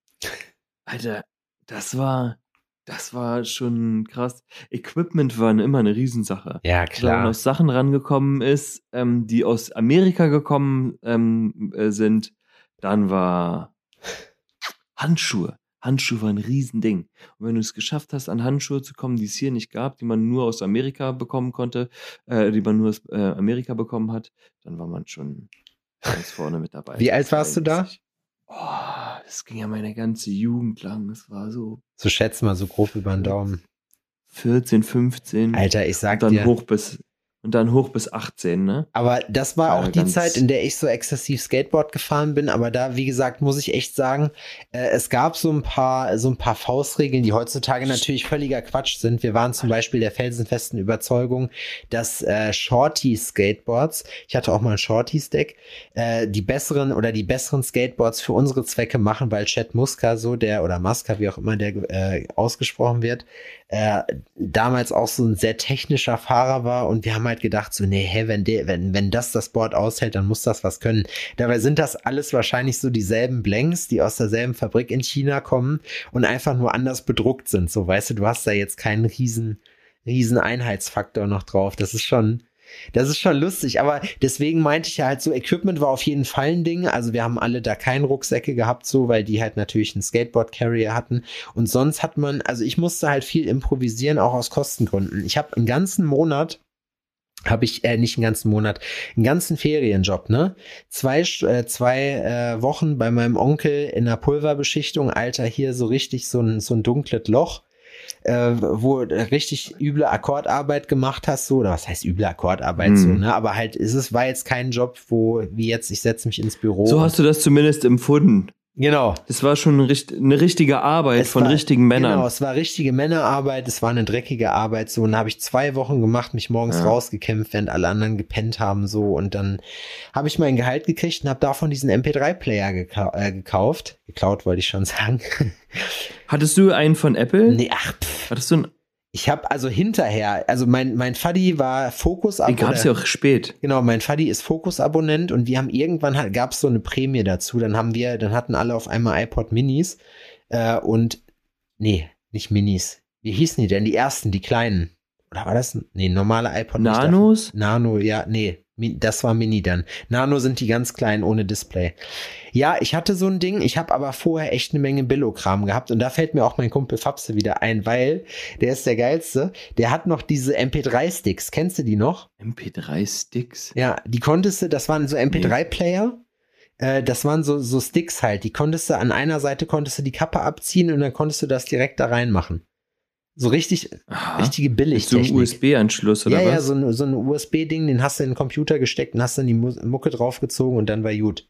Alter, das war, das war schon krass. Equipment war immer eine Riesensache Ja, wenn man klar. aus Sachen rangekommen ist, ähm, die aus Amerika gekommen ähm, äh, sind, dann war Handschuhe. Handschuhe war ein Riesending. Und wenn du es geschafft hast, an Handschuhe zu kommen, die es hier nicht gab, die man nur aus Amerika bekommen konnte, äh, die man nur aus äh, Amerika bekommen hat, dann war man schon ganz vorne mit dabei. Wie alt warst du da? Oh, das ging ja meine ganze Jugend lang. Es war so So schätz mal so grob über den Daumen. 14, 15. Alter, ich sag und dann dir. hoch bis und dann hoch bis 18, ne? Aber das war auch Ja, die Zeit, in der ich so exzessiv Skateboard gefahren bin. Aber da, wie gesagt, muss ich echt sagen, äh, es gab so ein paar, so ein paar Faustregeln, die heutzutage natürlich völliger Quatsch sind. Wir waren zum Beispiel der felsenfesten Überzeugung, dass äh, Shorty-Skateboards, ich hatte auch mal ein Shorty-Stack, äh, die besseren oder die besseren Skateboards für unsere Zwecke machen, weil Chad Muska so der oder Muska, wie auch immer der äh, ausgesprochen wird, äh, damals auch so ein sehr technischer Fahrer war und wir haben halt gedacht so, nee, hä, wenn der, wenn, wenn das das Board aushält, dann muss das was können. Dabei sind das alles wahrscheinlich so dieselben Blanks, die aus derselben Fabrik in China kommen und einfach nur anders bedruckt sind. So, weißt du, du hast da jetzt keinen riesen, riesen Einheitsfaktor noch drauf. Das ist schon, das ist schon lustig, aber deswegen meinte ich ja halt so, Equipment war auf jeden Fall ein Ding. Also wir haben alle da keine Rucksäcke gehabt, so, weil die halt natürlich einen Skateboard-Carrier hatten. Und sonst hat man, also ich musste halt viel improvisieren, auch aus Kostengründen. Ich habe einen ganzen Monat habe ich äh, nicht einen ganzen Monat, einen ganzen Ferienjob, ne? Zwei, äh, zwei äh, Wochen bei meinem Onkel in der Pulverbeschichtung, Alter, hier so richtig so ein, so ein dunkles Loch, äh, wo du richtig üble Akkordarbeit gemacht hast, so, oder was heißt üble Akkordarbeit, Mhm. so, ne? Aber halt, ist es war jetzt kein Job, wo, wie jetzt, ich setze mich ins Büro. So hast du das zumindest empfunden. Genau. Das war schon eine richtige Arbeit Es von war- richtigen Männern. Genau, es war richtige Männerarbeit, es war eine dreckige Arbeit, so, und da habe ich zwei Wochen gemacht, mich morgens Ja. rausgekämpft, während alle anderen gepennt haben, so, und dann habe ich mein Gehalt gekriegt und habe davon diesen MP3-Player gekau äh, gekauft. Geklaut wollte ich schon sagen. Hattest du einen von Apple? nee, ach, pff. Hattest du einen? Ich habe also hinterher, also mein, mein Faddy war Den gab es ja auch spät. Genau, mein Faddy ist Fokus-Abonnent und wir haben irgendwann halt, gab es so eine Prämie dazu. Dann haben wir, dann hatten alle auf einmal iPod Minis äh, und nee, nicht Minis. Wie hießen die denn? Die ersten, die kleinen. Oder war das? Nee, normale iPod. Nanos? Nano, ja, nee. Das war Mini dann. Nano sind die ganz kleinen ohne Display. Ja, ich hatte so ein Ding. Ich habe aber vorher echt eine Menge Billo-Kram gehabt. Und da fällt mir auch mein Kumpel Fapse wieder ein, weil der ist der geilste. Der hat noch diese MP3-Sticks. Kennst du die noch? MP3-Sticks. Ja, die konntest du, das waren so MP3-Player. Äh, das waren so, so Sticks halt. Die konntest du an einer Seite konntest du die Kappe abziehen und dann konntest du das direkt da reinmachen. So richtig, Aha. richtige Mit so Billigtechnik. USB-Anschluss oder ja, was? ja, so ein, so ein USB-Ding, den hast du in den Computer gesteckt und hast dann die Mu- Mucke draufgezogen und dann war gut.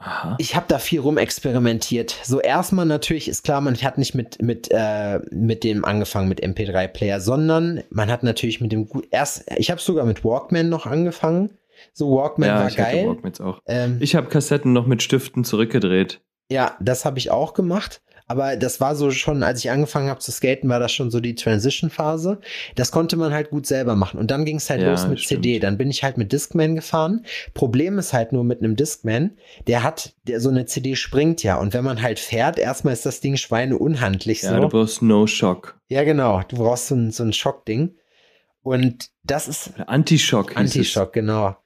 Aha. Ich habe da viel rumexperimentiert. So erstmal natürlich ist klar, man hat nicht mit mit äh, mit dem angefangen mit MP3-Player, sondern man hat natürlich mit dem erst. Ich habe sogar mit Walkman noch angefangen. So Walkman ja, war ich hatte geil. Walkmans auch. Ähm, Ich habe Kassetten noch mit Stiften zurückgedreht. ja, das habe ich auch gemacht. Aber das war so schon, als ich angefangen habe zu skaten, war das schon so die Transition-Phase. Das konnte man halt gut selber machen. Und dann ging es halt Ja, los mit stimmt. CD. Dann bin ich halt mit Discman gefahren. Problem ist halt nur mit einem Discman, der hat, der, so eine CD springt ja. Und wenn man halt fährt, erstmal ist das Ding Schweine unhandlich Ja, so. du brauchst No Shock. Ja, genau. Du brauchst so ein, so ein Schockding. Und das ist Anti-Shock. Anti-Shock, genau.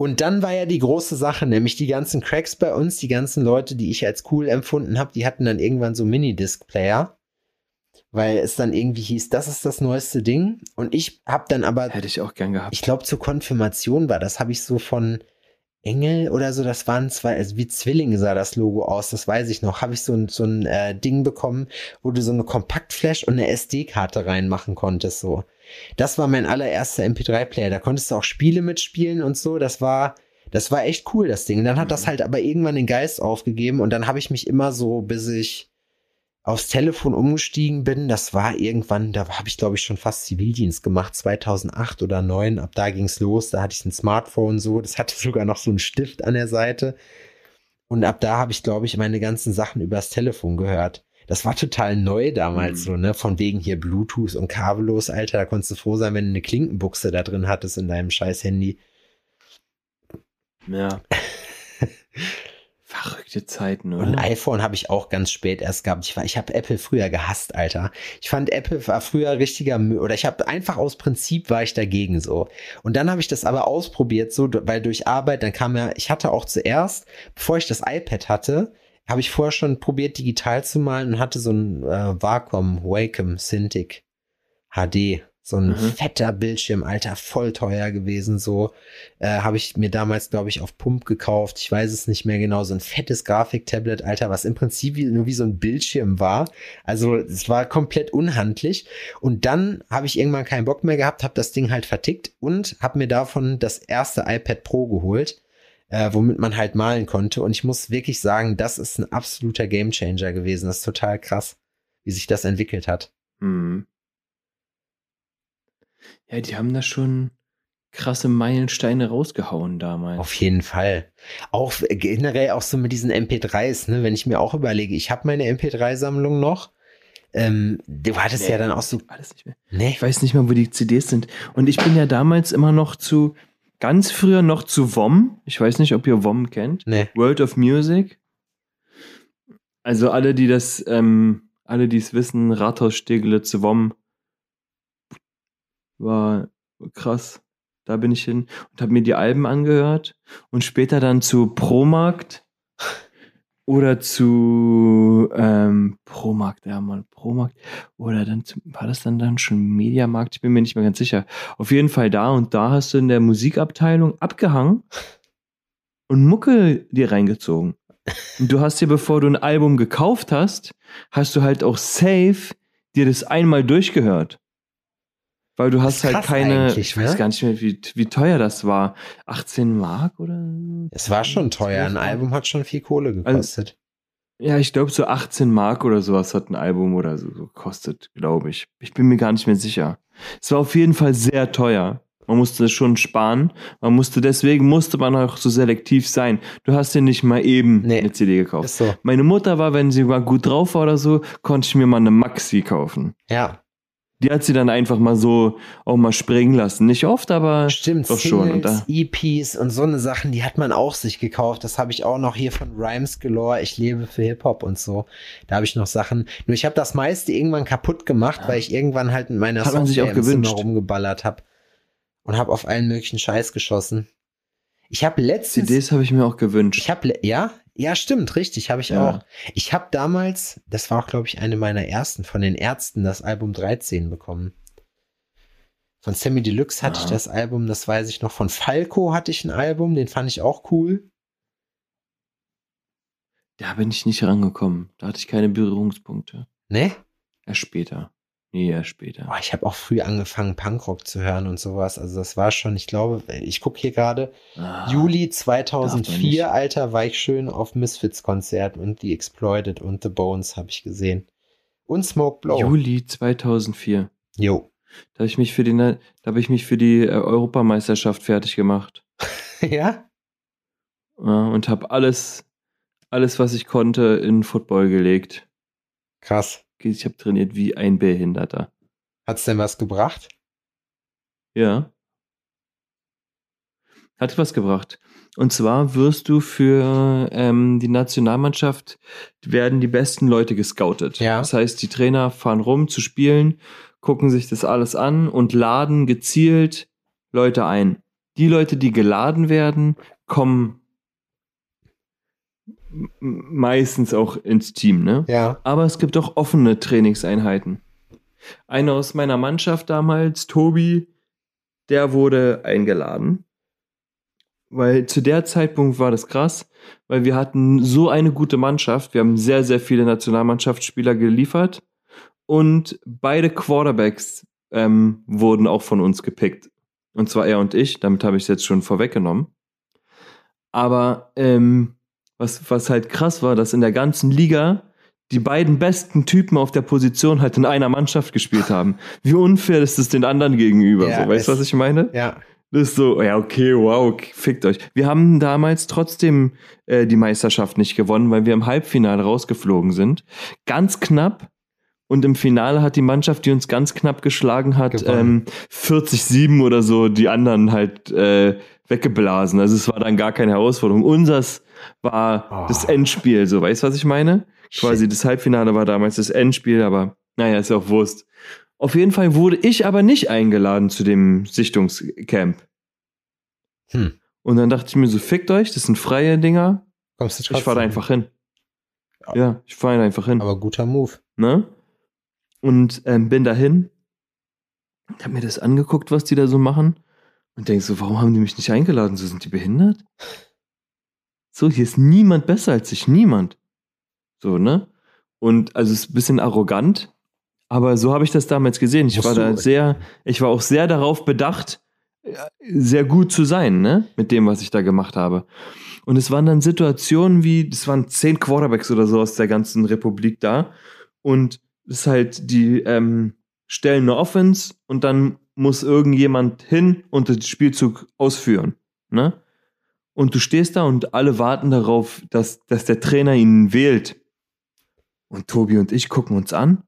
Und dann war ja die große Sache, nämlich die ganzen Cracks bei uns, die ganzen Leute, die ich als cool empfunden habe, die hatten dann irgendwann so Minidisc-Player, weil es dann irgendwie hieß, das ist das neueste Ding. Und ich habe dann aber. Hätte ich auch gern gehabt. ich glaube zur Konfirmation war das, habe ich so von Engel oder so, das waren zwei, also wie Zwillinge sah das Logo aus, das weiß ich noch, habe ich so ein, so ein äh, Ding bekommen, wo du so eine Kompaktflash und eine SD-Karte reinmachen konntest, so. Das war mein allererster MP3-Player, da konntest du auch Spiele mitspielen und so, das war, das war echt cool, das Ding. Und dann hat das halt aber irgendwann den Geist aufgegeben und dann habe ich mich immer so, bis ich aufs Telefon umgestiegen bin, das war irgendwann, da habe ich glaube ich schon fast Zivildienst gemacht, 2008 oder 2009, ab da ging's los, da hatte ich ein Smartphone so, das hatte sogar noch so einen Stift an der Seite. Und ab da habe ich glaube ich meine ganzen Sachen übers Telefon gehört. Das war total neu damals Mhm. so, ne, von wegen hier Bluetooth und kabellos, Alter, da konntest du froh sein, wenn du eine Klinkenbuchse da drin hattest in deinem scheiß Handy. Ja. Verrückte Zeiten, Und ein oder? iPhone habe ich auch ganz spät erst gehabt. Ich, war- ich habe Apple früher gehasst, Alter. Ich fand Apple war früher richtiger Müll. Oder ich habe einfach aus Prinzip war ich dagegen so. Und dann habe ich das aber ausprobiert, so, weil durch Arbeit, dann kam ja, ich hatte auch zuerst, bevor ich das iPad hatte, habe ich vorher schon probiert, digital zu malen und hatte so ein äh, Wacom Wacom Cintiq HD So ein Mhm. fetter Bildschirm, Alter, voll teuer gewesen. So äh, habe ich mir damals, glaube ich, auf Pump gekauft. Ich weiß es nicht mehr genau. So ein fettes Grafiktablet, Alter, was im Prinzip wie, nur wie so ein Bildschirm war. Also es war komplett unhandlich. Und dann habe ich irgendwann keinen Bock mehr gehabt, habe das Ding halt vertickt und habe mir davon das erste iPad Pro geholt, äh, womit man halt malen konnte. Und ich muss wirklich sagen, das ist ein absoluter Gamechanger gewesen. Das ist total krass, wie sich das entwickelt hat. Hm. Ja, die haben da schon krasse Meilensteine rausgehauen damals. Auf jeden Fall. Auch generell auch so mit diesen MP3s, ne, wenn ich mir auch überlege, ich habe meine MP3-Sammlung noch. Ähm, du hattest ja dann auch so. Alles nicht mehr. Ne? Ich weiß nicht mehr, wo die CDs sind. Und ich bin ja damals immer noch zu, ganz früher noch zu WOM. Ich weiß nicht, ob ihr WOM kennt. Ne. World of Music. Also alle, die das, ähm, alle, die es wissen, Rathaus Steglitz, WOM war krass. Da bin ich hin und habe mir die Alben angehört und später dann zu Promarkt oder zu ähm, Promarkt, ja mal Promarkt oder dann war das dann dann schon Mediamarkt? Ich bin mir nicht mehr ganz sicher. Auf jeden Fall da und da hast du in der Musikabteilung abgehangen und Mucke dir reingezogen. Und du hast dir, bevor du ein Album gekauft hast, hast du halt auch safe dir das einmal durchgehört. Weil du hast halt keine, ich weiß ne? gar nicht mehr, wie, wie teuer das war. 18 Mark oder? Es war schon teuer. Ein 12 Mark? Album hat schon viel Kohle gekostet. Ja, ich glaube so 18 Mark oder sowas hat ein Album oder so gekostet, glaube ich. Ich bin mir gar nicht mehr sicher. Es war auf jeden Fall sehr teuer. Man musste schon sparen. Man musste, deswegen musste man auch so selektiv sein. Du hast dir nicht mal eben Nee. eine CD gekauft. so. Meine Mutter war, wenn sie mal gut drauf war oder so, konnte ich mir mal eine Maxi kaufen. Ja, Die hat sie dann einfach mal so auch mal springen lassen. Nicht oft, aber stimmt. doch schon. Und Singles, da, EPs und so eine Sachen, die hat man auch sich gekauft. Das habe ich auch noch hier von Rhymes Galore. Ich lebe für Hip-Hop und so. Da habe ich noch Sachen. Nur ich habe das meiste irgendwann kaputt gemacht, weil ich irgendwann halt mit meiner Hat auch im Zimmer rumgeballert habe. Und habe auf allen möglichen Scheiß geschossen. Ich habe letztens... CDs habe ich mir auch gewünscht. Ich habe ja, ja, stimmt, richtig, habe ich Ja. auch. Ich habe damals, das war auch glaube ich eine meiner ersten von den Ärzten, das Album 13 bekommen. Von Sammy Deluxe hatte Ah. ich das Album, das weiß ich noch. Von Falco hatte ich ein Album, den fand ich auch cool. Da bin ich nicht rangekommen. Da hatte ich keine Berührungspunkte. Ne? Erst später. Nee, erst später. Boah, ich habe auch früh angefangen, Punkrock zu hören und sowas. Also das war schon, ich glaube, ich gucke hier gerade, Ah, Juli darf man nicht. 2004, Alter, war ich schön auf Misfits-Konzert und The Exploited und The Bones habe ich gesehen. Und Smoke Blow. Juli 2004. Jo. Da habe ich mich für die, da habe ich mich für die äh, Europameisterschaft fertig gemacht. ja? Ja, und habe alles, alles, was ich konnte, in Football gelegt. Krass. Ich habe trainiert wie ein Behinderter. Hat's denn was gebracht? Ja. Hat was gebracht. Und zwar wirst du für ähm, die Nationalmannschaft werden die besten Leute gescoutet. Ja. Das heißt, die Trainer fahren rum zu spielen, gucken sich das alles an und laden gezielt Leute ein. Die Leute, die geladen werden, kommen meistens auch ins Team, ne? Ja. Aber es gibt auch offene Trainingseinheiten. Einer aus meiner Mannschaft damals, Tobi, der wurde eingeladen. Weil zu der Zeitpunkt war das krass, weil wir hatten so eine gute Mannschaft. Wir haben sehr, sehr viele Nationalmannschaftsspieler geliefert. Und beide Quarterbacks ähm, wurden auch von uns gepickt. Und zwar er und ich. Damit habe ich es jetzt schon vorweggenommen. Aber ähm, was, was halt krass war, dass in der ganzen Liga die beiden besten Typen auf der Position halt in einer Mannschaft gespielt haben. Wie unfair ist es den anderen gegenüber? Ja, so, weißt du, was ich meine? Ja. Das ist so, ja, okay, wow, fickt euch. Wir haben damals trotzdem äh, die Meisterschaft nicht gewonnen, weil wir im Halbfinale rausgeflogen sind. Ganz knapp. Und im Finale hat die Mannschaft, die uns ganz knapp geschlagen hat, ähm, 40-7 oder so, die anderen halt äh, weggeblasen. Also es war dann gar keine Herausforderung. Unsers war Oh. das Endspiel, so, weißt du, was ich meine? Quasi Shit. das Halbfinale war damals das Endspiel, aber naja, ist ja auch Wurst. Auf jeden Fall wurde ich aber nicht eingeladen zu dem Sichtungscamp. Hm. Und dann dachte ich mir so, fickt euch, das sind freie Dinger. Kommst du trotzdem? Ich fahre da einfach hin. Ja. Ja, ich fahre einfach hin. Aber guter Move. Ne? Und ähm, bin dahin. Ich habe mir das angeguckt, was die da so machen und denk so, warum haben die mich nicht eingeladen? So sind die behindert? So, hier ist niemand besser als ich, niemand. So, ne? Und also es ist ein bisschen arrogant, aber so habe ich das damals gesehen. Ich war da sehr, ich war auch sehr darauf bedacht, äh, sehr gut zu sein, ne? Mit dem, was ich da gemacht habe. Und es waren dann Situationen wie, es waren zehn Quarterbacks oder so aus der ganzen Republik da. Und es ist halt, die ähm, stellen eine Offense und dann muss irgendjemand hin und den Spielzug ausführen. Ne? Und du stehst da und alle warten darauf, dass, dass der Trainer ihn wählt. Und Tobi und ich gucken uns an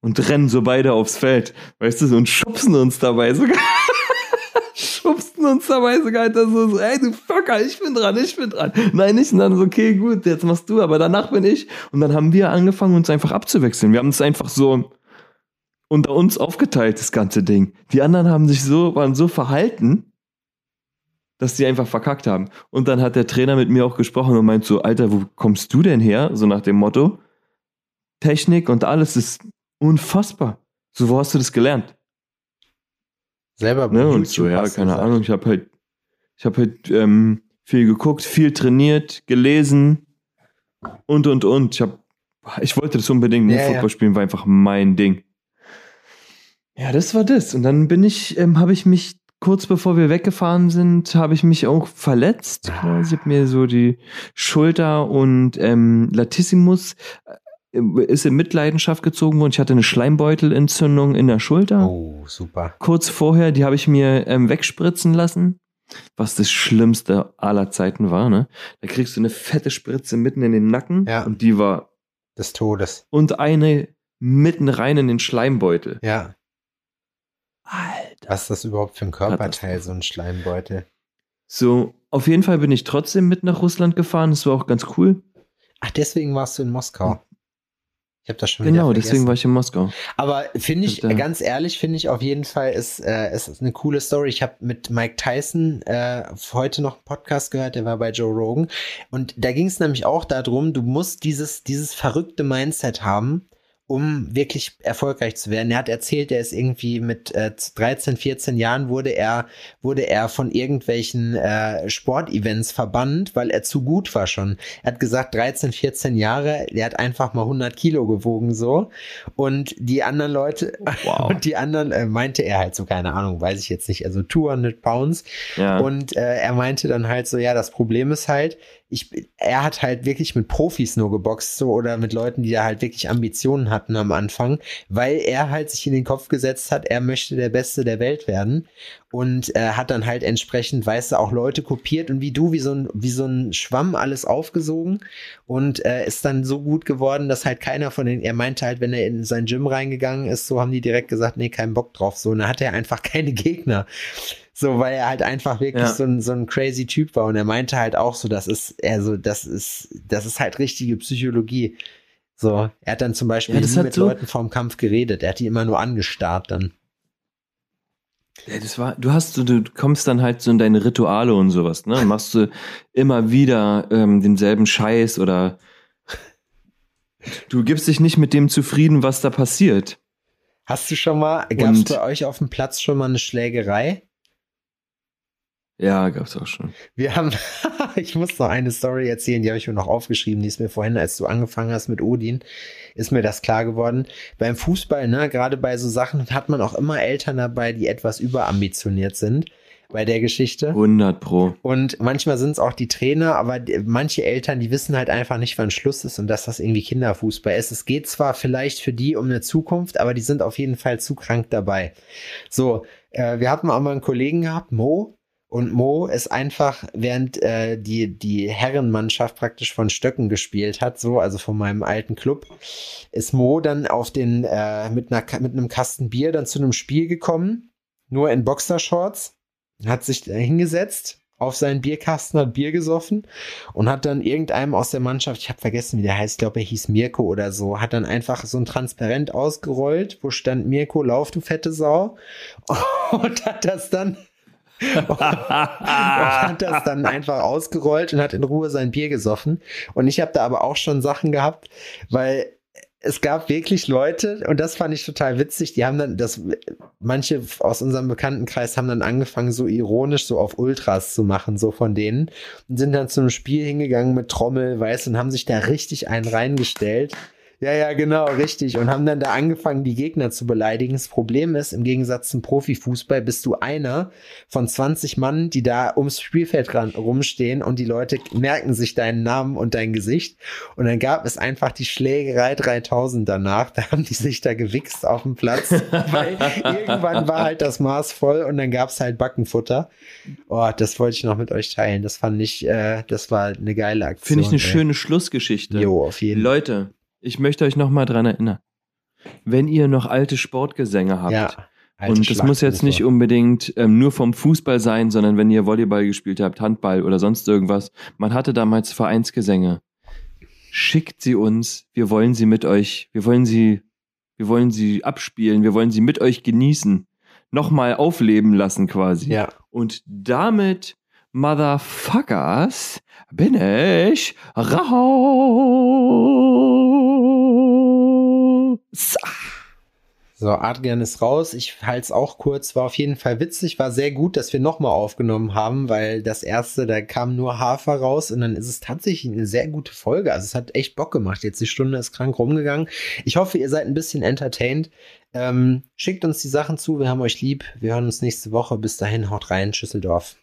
und rennen so beide aufs Feld, weißt du, und schubsen uns dabei sogar. schubsten uns dabei sogar so, so, ey, du Fucker, ich bin dran, ich bin dran. Nein, nicht. Und dann so, okay, gut, jetzt machst du, aber danach bin ich. Und dann haben wir angefangen, uns einfach abzuwechseln. Wir haben es einfach so unter uns aufgeteilt, das ganze Ding. Die anderen haben sich so, waren so verhalten, dass die einfach verkackt haben. Und dann hat der Trainer mit mir auch gesprochen und meint so, Alter, wo kommst du denn her? So nach dem Motto, Technik und alles ist unfassbar. So, wo hast du das gelernt? Selber Ne? Und so, ja, keine gesagt. Ahnung, ich habe halt, ich habe halt ähm, viel geguckt, viel trainiert, gelesen und und und. Ich habe, ich wollte das unbedingt. Ja. Football spielen war einfach mein Ding. Ja, das war das. Und dann bin ich, ähm, habe ich mich kurz bevor wir weggefahren sind, habe ich mich auch verletzt. Ah. quasi. Ich habe mir so die Schulter und ähm, Latissimus äh, ist in Mitleidenschaft gezogen worden. Ich hatte eine Schleimbeutelentzündung in der Schulter Oh, super. kurz vorher, die habe ich mir ähm, wegspritzen lassen, was das Schlimmste aller Zeiten war. Ne? Da kriegst du eine fette Spritze mitten in den Nacken Ja. und die war Des Todes. und eine mitten rein in den Schleimbeutel. Ja. Alter. Was ist das überhaupt für ein Körperteil, so ein Schleimbeutel? So, auf jeden Fall bin ich trotzdem mit nach Russland gefahren. Das war auch ganz cool. Ach, deswegen warst du in Moskau. Ich habe das schon Genau, deswegen war ich in Moskau. Aber finde ich, Und, äh, ganz ehrlich, finde ich auf jeden Fall, ist, äh, es ist eine coole Story. Ich habe mit Mike Tyson äh, heute noch einen Podcast gehört, der war bei Joe Rogan. Und da ging es nämlich auch darum, du musst dieses, dieses verrückte Mindset haben, um wirklich erfolgreich zu werden. Er hat erzählt, er ist irgendwie mit äh, 13, 14 Jahren wurde er, wurde er von irgendwelchen äh, Sportevents verbannt, weil er zu gut war schon. Er hat gesagt, 13, 14 Jahre, er hat einfach mal 100 Kilo gewogen so. Und die anderen Leute, Wow. und die anderen äh, meinte er halt so, keine Ahnung, weiß ich jetzt nicht, also 200 Pounds. Ja. Und äh, er meinte dann halt so, ja, das Problem ist halt, ich, er hat halt wirklich mit Profis nur geboxt, so oder mit Leuten, die da halt wirklich Ambitionen hatten am Anfang, weil er halt sich in den Kopf gesetzt hat, er möchte der Beste der Welt werden und äh, hat dann halt entsprechend, weißt du, auch Leute kopiert und wie du, wie so ein, wie so ein Schwamm alles aufgesogen und äh, ist dann so gut geworden, dass halt keiner von den, er meinte halt, wenn er in sein Gym reingegangen ist, so haben die direkt gesagt, nee, kein Bock drauf, so, und dann hat er einfach keine Gegner. So, weil er halt einfach wirklich Ja. so, ein, so ein crazy Typ war. Und er meinte halt auch so, das ist, also, das ist, das ist halt richtige Psychologie. So, er hat dann zum Beispiel Ja, das nie mit so- Leuten vorm Kampf geredet. Er hat die immer nur angestarrt dann. Ja, das war, du hast so, du kommst dann halt so in deine Rituale und sowas, ne? Machst du immer wieder ähm, denselben Scheiß oder du gibst dich nicht mit dem zufrieden, was da passiert. Hast du schon mal, gab es bei euch auf dem Platz schon mal eine Schlägerei? Ja, gab's auch schon. Wir haben, ich muss noch eine Story erzählen, die habe ich mir noch aufgeschrieben, die ist mir vorhin, als du angefangen hast mit Odin, ist mir das klar geworden. Beim Fußball, ne, gerade bei so Sachen hat man auch immer Eltern dabei, die etwas überambitioniert sind bei der Geschichte. 100 pro. Und manchmal sind es auch die Trainer, aber manche Eltern, die wissen halt einfach nicht, wann Schluss ist und dass das irgendwie Kinderfußball ist. Es geht zwar vielleicht für die um eine Zukunft, aber die sind auf jeden Fall zu krank dabei. So, äh, wir hatten auch mal einen Kollegen gehabt, Mo. Und Mo ist einfach, während äh, die, die Herrenmannschaft praktisch von Stöcken gespielt hat, so, also von meinem alten Club, ist Mo dann auf den, äh, mit, einer, mit einem Kasten Bier dann zu einem Spiel gekommen, nur in Boxershorts hat sich da hingesetzt auf seinen Bierkasten, hat Bier gesoffen und hat dann irgendeinem aus der Mannschaft, ich habe vergessen, wie der heißt, ich glaube, er hieß Mirko oder so, hat dann einfach so ein Transparent ausgerollt, wo stand Mirko, lauf, du fette Sau. Und hat das dann und hat das dann einfach ausgerollt und hat in Ruhe sein Bier gesoffen. Und ich habe da aber auch schon Sachen gehabt, weil es gab wirklich Leute, und das fand ich total witzig, die haben dann, das, manche aus unserem Bekanntenkreis haben dann angefangen, so ironisch so auf Ultras zu machen, so von denen, und sind dann zum Spiel hingegangen mit Trommel, weißt, und haben sich da richtig einen reingestellt. Ja, ja, genau, richtig. Und haben dann da angefangen, die Gegner zu beleidigen. Das Problem ist, im Gegensatz zum Profifußball bist du einer von 20 Mann, die da ums Spielfeld ran, rumstehen und die Leute merken sich deinen Namen und dein Gesicht. Und dann gab es einfach die Schlägerei 3000 danach. Da haben die sich da gewichst auf dem Platz, weil irgendwann war halt das Maß voll und dann gab es halt Backenfutter. Oh, das wollte ich noch mit euch teilen. Das fand ich, äh, das war eine geile Aktion. Finde ich eine ey. schöne Schlussgeschichte. Jo, auf jeden Fall. Leute, ich möchte euch noch mal dran erinnern. Wenn ihr noch alte Sportgesänge habt, Ja. und das muss jetzt nicht unbedingt ähm, nur vom Fußball sein, sondern wenn ihr Volleyball gespielt habt, Handball oder sonst irgendwas. Man hatte damals Vereinsgesänge. Schickt sie uns. Wir wollen sie mit euch, wir wollen sie, wir wollen sie abspielen, wir wollen sie mit euch genießen. Nochmal aufleben lassen quasi. Ja. Und damit, Motherfuckers, bin ich raus. So, Adrian ist raus. Ich halte es auch kurz. War auf jeden Fall witzig. War sehr gut, dass wir nochmal aufgenommen haben, weil das erste, da kam nur Hafer raus und dann ist es tatsächlich eine sehr gute Folge. Also es hat echt Bock gemacht. Jetzt die Stunde ist krank rumgegangen. Ich hoffe, ihr seid ein bisschen entertained. Ähm, schickt uns die Sachen zu. Wir haben euch lieb. Wir hören uns nächste Woche. Bis dahin, haut rein. Schüsseldorf.